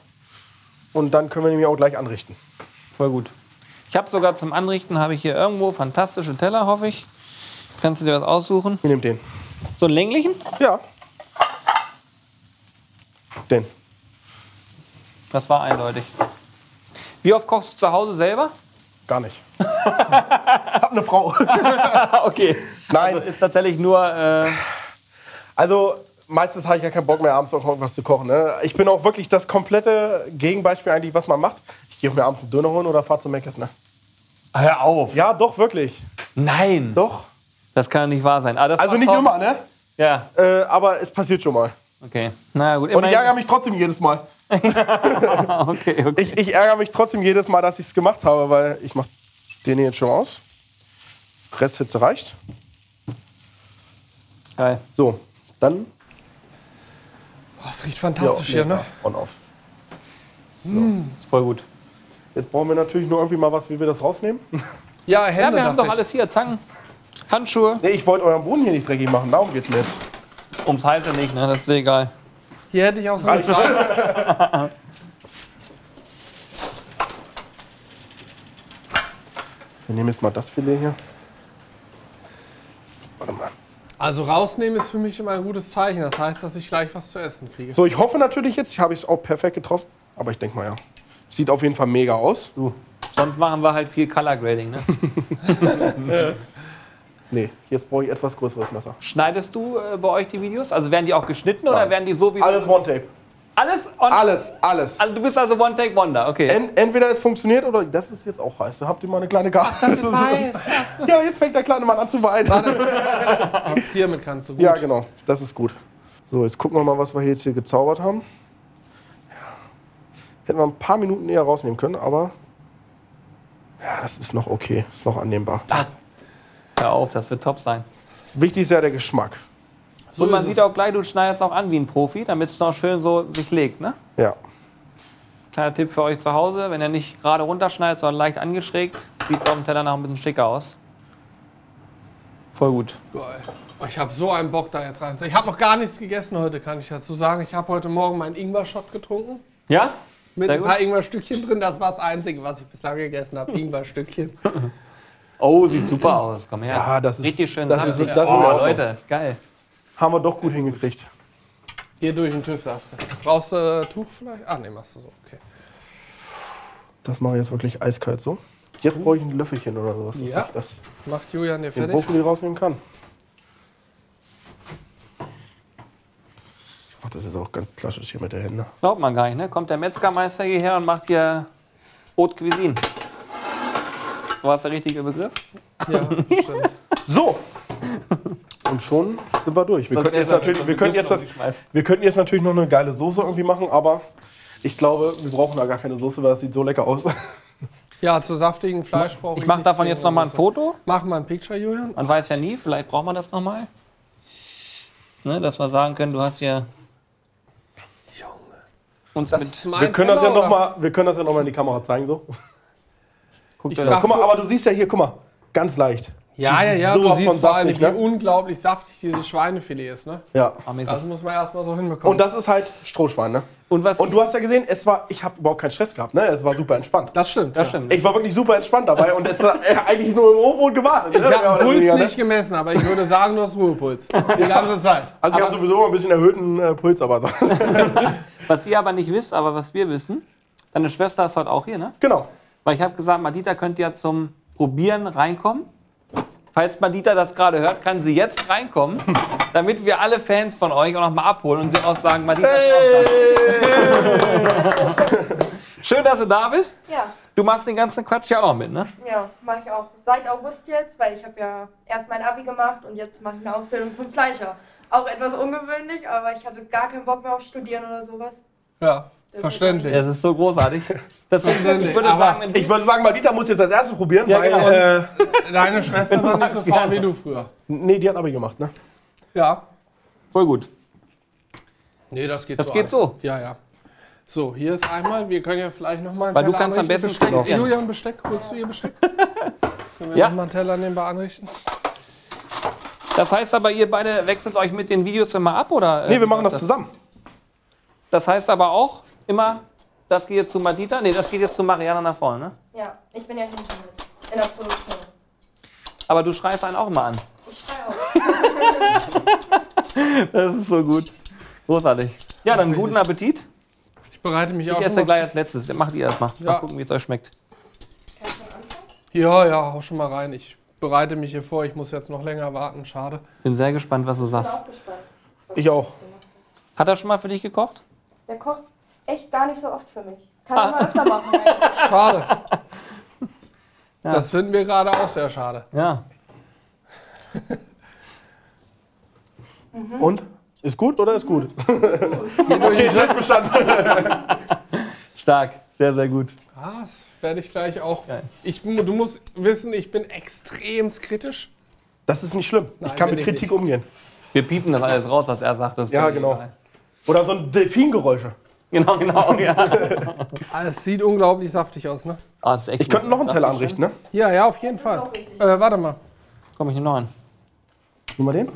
Und dann können wir nämlich auch gleich anrichten. Voll gut. Ich habe sogar zum Anrichten habe ich hier irgendwo fantastische Teller, hoffe ich. Kannst du dir was aussuchen? Wir nehmen den. So einen länglichen? Ja. Den. Das war eindeutig. Wie oft kochst du zu Hause selber? Gar nicht. Hab eine Frau. Okay. Nein. Also ist tatsächlich nur. Äh, Also meistens habe ich ja keinen Bock mehr, abends noch irgendwas zu kochen. Ne? Ich bin auch wirklich das komplette Gegenbeispiel eigentlich, was man macht. Ich gehe mir abends einen Döner holen oder fahre zum Meckes. Ne? hör auf. Ja, doch, wirklich. Nein. Doch. Das kann nicht wahr sein. Ah, das Also nicht immer, ne? Ja, Äh, aber es passiert schon mal. Okay. Na gut, Und ich ärgere mich trotzdem jedes Mal. okay, okay. Ich, ich ärgere mich trotzdem jedes Mal, dass ich es gemacht habe, weil ich mache den hier jetzt schon aus. Resthitze reicht. Geil. So, dann Boah, das riecht fantastisch hier, ne? on off. Das ist voll gut. Jetzt brauchen wir natürlich nur irgendwie mal was, wie wir das rausnehmen. Ja, Hände Ja, wir haben doch ich. alles hier. Zangen, Handschuhe. Nee, ich wollte euren Boden hier nicht dreckig machen, darum geht's mir jetzt. Ums Heiße nicht, ne? Das ist egal. Hier hätte ich auch so eine kleine, Wir nehmen jetzt mal das Filet hier. Warte mal. Also rausnehmen ist für mich immer ein gutes Zeichen. Das heißt, dass ich gleich was zu essen kriege. So, ich hoffe natürlich jetzt, ich habe es auch perfekt getroffen. Aber ich denke mal ja. Sieht auf jeden Fall mega aus. Du. Sonst machen wir halt viel Color Grading, ne? Nee, jetzt brauche ich etwas größeres Messer. Schneidest du äh, bei euch die Videos? Also werden die auch geschnitten oder Nein. werden die so wie Alles One-Tape. alles on Alles, alles. Also du bist also One Take Wonder, okay. En entweder es funktioniert oder das ist jetzt auch heiß. Da habt ihr mal eine kleine Gabel. das ist heiß. Ja, jetzt fängt der kleine Mann an zu weinen. Hiermit kannst du gut. Ja, genau. Das ist gut. So, jetzt gucken wir mal, was wir jetzt hier gezaubert haben. Ja. Hätten wir ein paar Minuten eher rausnehmen können, aber ja, das ist noch okay. Ist noch annehmbar. Hör auf, das wird top sein. Wichtig ist ja der Geschmack. So Und man sieht es. auch gleich, du schneidest auch an wie ein Profi, damit es noch schön so sich legt, ne? Ja. Kleiner Tipp für euch zu Hause, wenn ihr nicht gerade runterschneidet, sondern leicht angeschrägt, sieht es auf dem Teller noch ein bisschen schicker aus. Voll gut. Geil. Oh, Ich habe so einen Bock da jetzt rein. Ich habe noch gar nichts gegessen heute, kann ich dazu sagen. Ich habe heute Morgen meinen Ingwer-Shot getrunken. Ja? Mit Sehr ein gut. paar Ingwer-Stückchen drin. Das war das Einzige, was ich bislang gegessen habe. Ingwer-Stückchen. Oh, sieht super aus. Komm her. Ja, das ist- Richtig schön das ist- saftig. das ist oh, Ordnung. Leute, geil. Haben wir doch gut hingekriegt. Hier durch den TÜV sagst du. Brauchst du äh, Tuch vielleicht? Ah, nee, machst du so. Okay. Das mache ich jetzt wirklich eiskalt so. Jetzt brauche ich ein Löffelchen oder sowas, Ja. das Macht Julian dir den fertig? Brokkoli rausnehmen kann. Ach, das ist auch ganz klassisch hier mit der Hände. Glaubt man gar nicht, ne? Kommt der Metzgermeister hierher und macht hier Haute Cuisine. War das der richtige Begriff? Ja, stimmt. So. Und schon sind wir durch. Wir könnten, jetzt natürlich, wir, könnten jetzt, wir könnten jetzt natürlich noch eine geile Soße irgendwie machen, aber ich glaube, wir brauchen da gar keine Soße, weil das sieht so lecker aus. Ja, zu saftigen Fleisch brauche ich Ich mache davon jetzt noch mal ein Foto. Mach mal ein Picture, Julian. Man weiß ja nie, vielleicht braucht man das noch mal. Ne, dass wir sagen können, du hast hier uns mit. Mein Wir können das ja Teller, noch mal, wir können das ja noch mal in die Kamera zeigen so. Ich frag- das- Guck mal, aber du siehst ja hier, guck mal, ganz leicht. Ja, ja, ja. sind Du sowas siehst von vor allem, wie saftig, ne? unglaublich saftig dieses Schweinefilet ist, ne? Ja. Amazing. Das muss man erstmal so hinbekommen. Und das ist halt Strohschwein, ne? Und was? Und du hast ja gesehen, es war, ich habe überhaupt keinen Stress gehabt, ne? Es war super entspannt. das stimmt. das ja. stimmt. Ich war wirklich super entspannt dabei und es war äh, eigentlich nur im und gewartet. Ich ne? habe den oder Puls weniger, ne? nicht gemessen, aber ich würde sagen, du hast Ruhepuls. Die ganze Zeit. Also ich habe sowieso immer ein bisschen erhöhten äh, Puls, aber so. Was ihr aber nicht wisst, aber was wir wissen, deine Schwester ist heute auch hier, ne? genau. Weil ich habe gesagt, Madita könnte ja zum Probieren reinkommen. Falls Madita das gerade hört, kann sie jetzt reinkommen, damit wir alle Fans von euch auch noch mal abholen und sie auch sagen, Madita ist auch da. Schön, dass du da bist. Ja, Du machst den ganzen Quatsch ja auch noch mit, ne? ja, mache ich auch seit August jetzt, weil ich habe ja erst mein Abi gemacht und jetzt mache ich eine Ausbildung zum Fleischer. Auch etwas ungewöhnlich, aber ich hatte gar keinen Bock mehr auf Studieren oder sowas. Ja, verständlich. Es ist so großartig. Deswegen, ich würde Aber sagen, du Ich würde sagen, mal Dieter muss jetzt als erstes probieren, Ja, weil. genau. Äh, Deine Schwester war nicht so faul wie du früher. nee, die hat Abi gemacht, ne? Ja. voll gut. Nee, das geht Das so. geht alles. so. Ja, ja. So, hier ist einmal, wir können ja vielleicht nochmal Weil du Teller kannst am anrichten. besten Besteck. genau. Julian, Besteck, holst du ihr Besteck? Können wir Ja. nochmal einen Teller nebenbei anrichten? Das heißt aber, ihr beide wechselt euch mit den Videos immer ab, oder? Nee, wir machen das zusammen. Das heißt aber auch immer, das geht jetzt zu Madita. Nee, das geht jetzt zu Mariana nach vorne, ne? Ja, ich bin ja hinten mit, in der Produktion. Aber du schreist einen auch immer an. Ich schreie auch. Das ist so gut. Großartig. Ja, dann guten Appetit. Ich bereite mich Ich auch esse schon mal- gleich als letztes. Macht ihr erstmal. Mal Ja. gucken, wie es euch schmeckt. Kann ich schon anfangen? Ja, ja, hau schon mal rein. Ich bereite mich hier vor. Ich muss jetzt noch länger warten. Schade. Bin sehr gespannt, was du Bin sagst. auch gespannt. Ich auch. Hat er schon mal für dich gekocht? Der kocht echt gar nicht so oft für mich. Kann er mal öfter machen. eigentlich. Schade. Ja. Das finden wir gerade auch sehr schade. Ja. Und? Ist gut oder ist gut? okay, Test bestanden. Stark. Sehr, sehr gut. Ah, das werde ich gleich auch. Geil. Ich, du musst wissen, ich bin extrem kritisch. Das ist nicht schlimm. ich Nein, kann bin mit ich Kritik nicht. umgehen. Wir piepen das alles raus, was er sagt. Ja, genau. egal. Oder so ein Delfingeräusche. Genau, genau, ja. Ah, Es sieht unglaublich saftig aus, ne? Ah, das ist echt Ich könnte noch einen. Teller ist anrichten, ne? Ja, ja, auf jeden Das ist Fall. Äh, warte mal. Komm, ich nehme noch einen. Nimm mal den.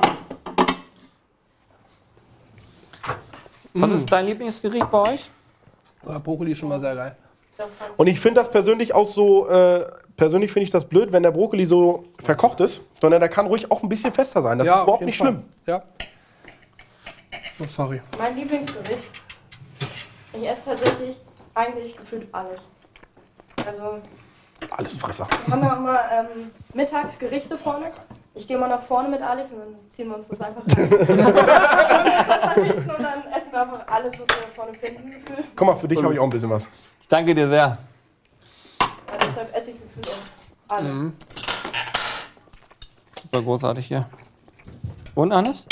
Was ist dein Lieblingsgericht bei euch? Ah, Brokkoli ist schon mal sehr geil. Und ich finde das persönlich auch so, äh, persönlich finde ich das blöd, wenn der Brokkoli so verkocht ist, sondern der kann ruhig auch ein bisschen fester sein. Das ist auf überhaupt jeden nicht Fall. schlimm. Ja. Oh, sorry. Mein Lieblingsgericht. Ich esse tatsächlich eigentlich gefühlt alles. Also, Alles Fresser. wir haben ja immer ähm, mittags Gerichte vorne. Ich gehe mal nach vorne mit Alex und dann ziehen wir uns das einfach rein. Das nach hinten und dann essen wir einfach alles, was wir da vorne finden, gefühlt. Guck mal, für dich habe ich auch ein bisschen was. Ich danke dir sehr. Ja, deshalb esse ich gefühlt auch alles. Super großartig hier. Und, Hannes?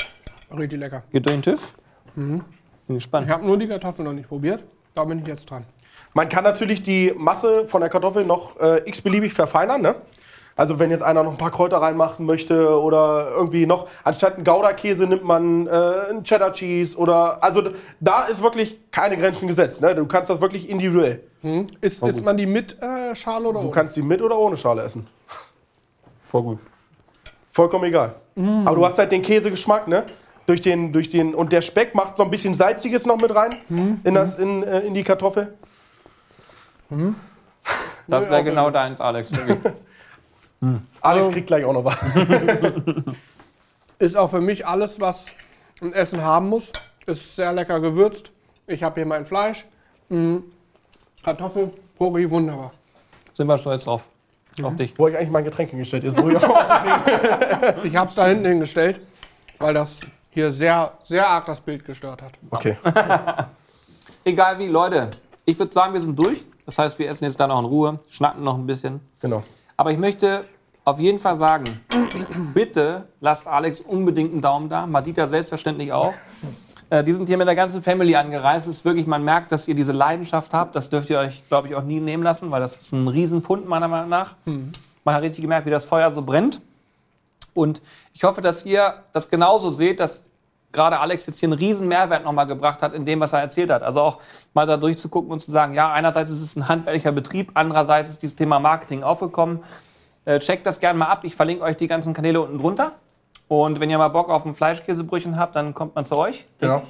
Richtig lecker. Geht durch den TÜV? Bin gespannt. Ich habe nur die Kartoffeln noch nicht probiert. Da bin ich jetzt dran. Man kann natürlich die Masse von der Kartoffel noch äh, x-beliebig verfeinern, ne? Also wenn jetzt einer noch ein paar Kräuter reinmachen möchte oder irgendwie noch, anstatt einen Gouda-Käse nimmt man äh, einen Cheddar Cheese oder, also da ist wirklich keine Grenzen gesetzt, ne? Du kannst das wirklich individuell. Hm? Ist, isst man die mit äh, Schale oder Du ohne? kannst die mit oder ohne Schale essen. Voll gut. Vollkommen egal. Aber du hast halt den Käsegeschmack, ne? Durch den, durch den, und der Speck macht so ein bisschen Salziges noch mit rein in, das, in, äh, in die Kartoffel. Das Nee, wäre genau deins, Alex. wirklich. Alex kriegt gleich auch noch was. Ist auch für mich alles, was ein Essen haben muss. Ist sehr lecker gewürzt. Ich habe hier mein Fleisch. Mm. Kartoffel, Brokkoli, wunderbar. Sind wir stolz drauf. Auf dich. Wo ich eigentlich mein Getränk hingestellt? Ich kriegen. Ich habe es da hinten hingestellt, weil das hier sehr, sehr arg das Bild gestört hat. Okay. Egal wie, Leute. Ich würde sagen, wir sind durch. Das heißt, wir essen jetzt da noch in Ruhe, schnacken noch ein bisschen. Genau. Aber ich möchte auf jeden Fall sagen, bitte lasst Alex unbedingt einen Daumen da. Madita selbstverständlich auch. Äh, die sind hier mit der ganzen Family angereist. Es ist wirklich, man merkt, dass ihr diese Leidenschaft habt. Das dürft ihr euch, glaube ich, auch nie nehmen lassen, weil das ist ein Riesenfund, meiner Meinung nach. Man hat richtig gemerkt, wie das Feuer so brennt. Und ich hoffe, dass ihr das genauso seht, dass gerade Alex jetzt hier einen riesen Mehrwert nochmal gebracht hat in dem, was er erzählt hat. Also auch mal da durchzugucken und zu sagen, ja, einerseits ist es ein handwerklicher Betrieb, andererseits ist dieses Thema Marketing aufgekommen. Äh, checkt das gerne mal ab. Ich verlinke euch die ganzen Kanäle unten drunter. Und wenn ihr mal Bock auf ein Fleischkäsebrötchen habt, dann kommt man zu euch. Genau.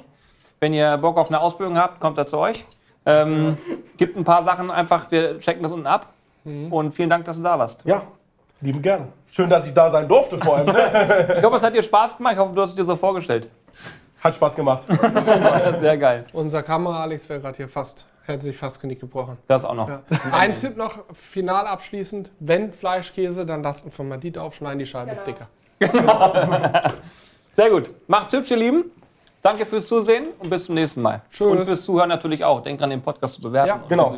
Wenn ihr Bock auf eine Ausbildung habt, kommt er zu euch. Ähm, gibt ein paar Sachen einfach, wir checken das unten ab. Und vielen Dank, dass du da warst. Ja, lieben gerne. Schön, dass ich da sein durfte vor allem. Ich hoffe, es hat dir Spaß gemacht. Ich hoffe, du hast es dir so vorgestellt. Hat Spaß gemacht. Sehr geil. Unser Kamera Alex wäre gerade hier fast, hätte sich fast Genick gebrochen. Das auch noch. Ja. Ein Tipp noch, final abschließend. Wenn Fleischkäse, dann lasst ihn von Madita aufschneiden, die Scheibe ist Genau. dicker. Sehr gut. Macht's hübsch, ihr Lieben. Danke fürs Zusehen und bis zum nächsten Mal. Tschüss. Und fürs Zuhören natürlich auch. Denkt dran, den Podcast zu bewerten. Ja, genau.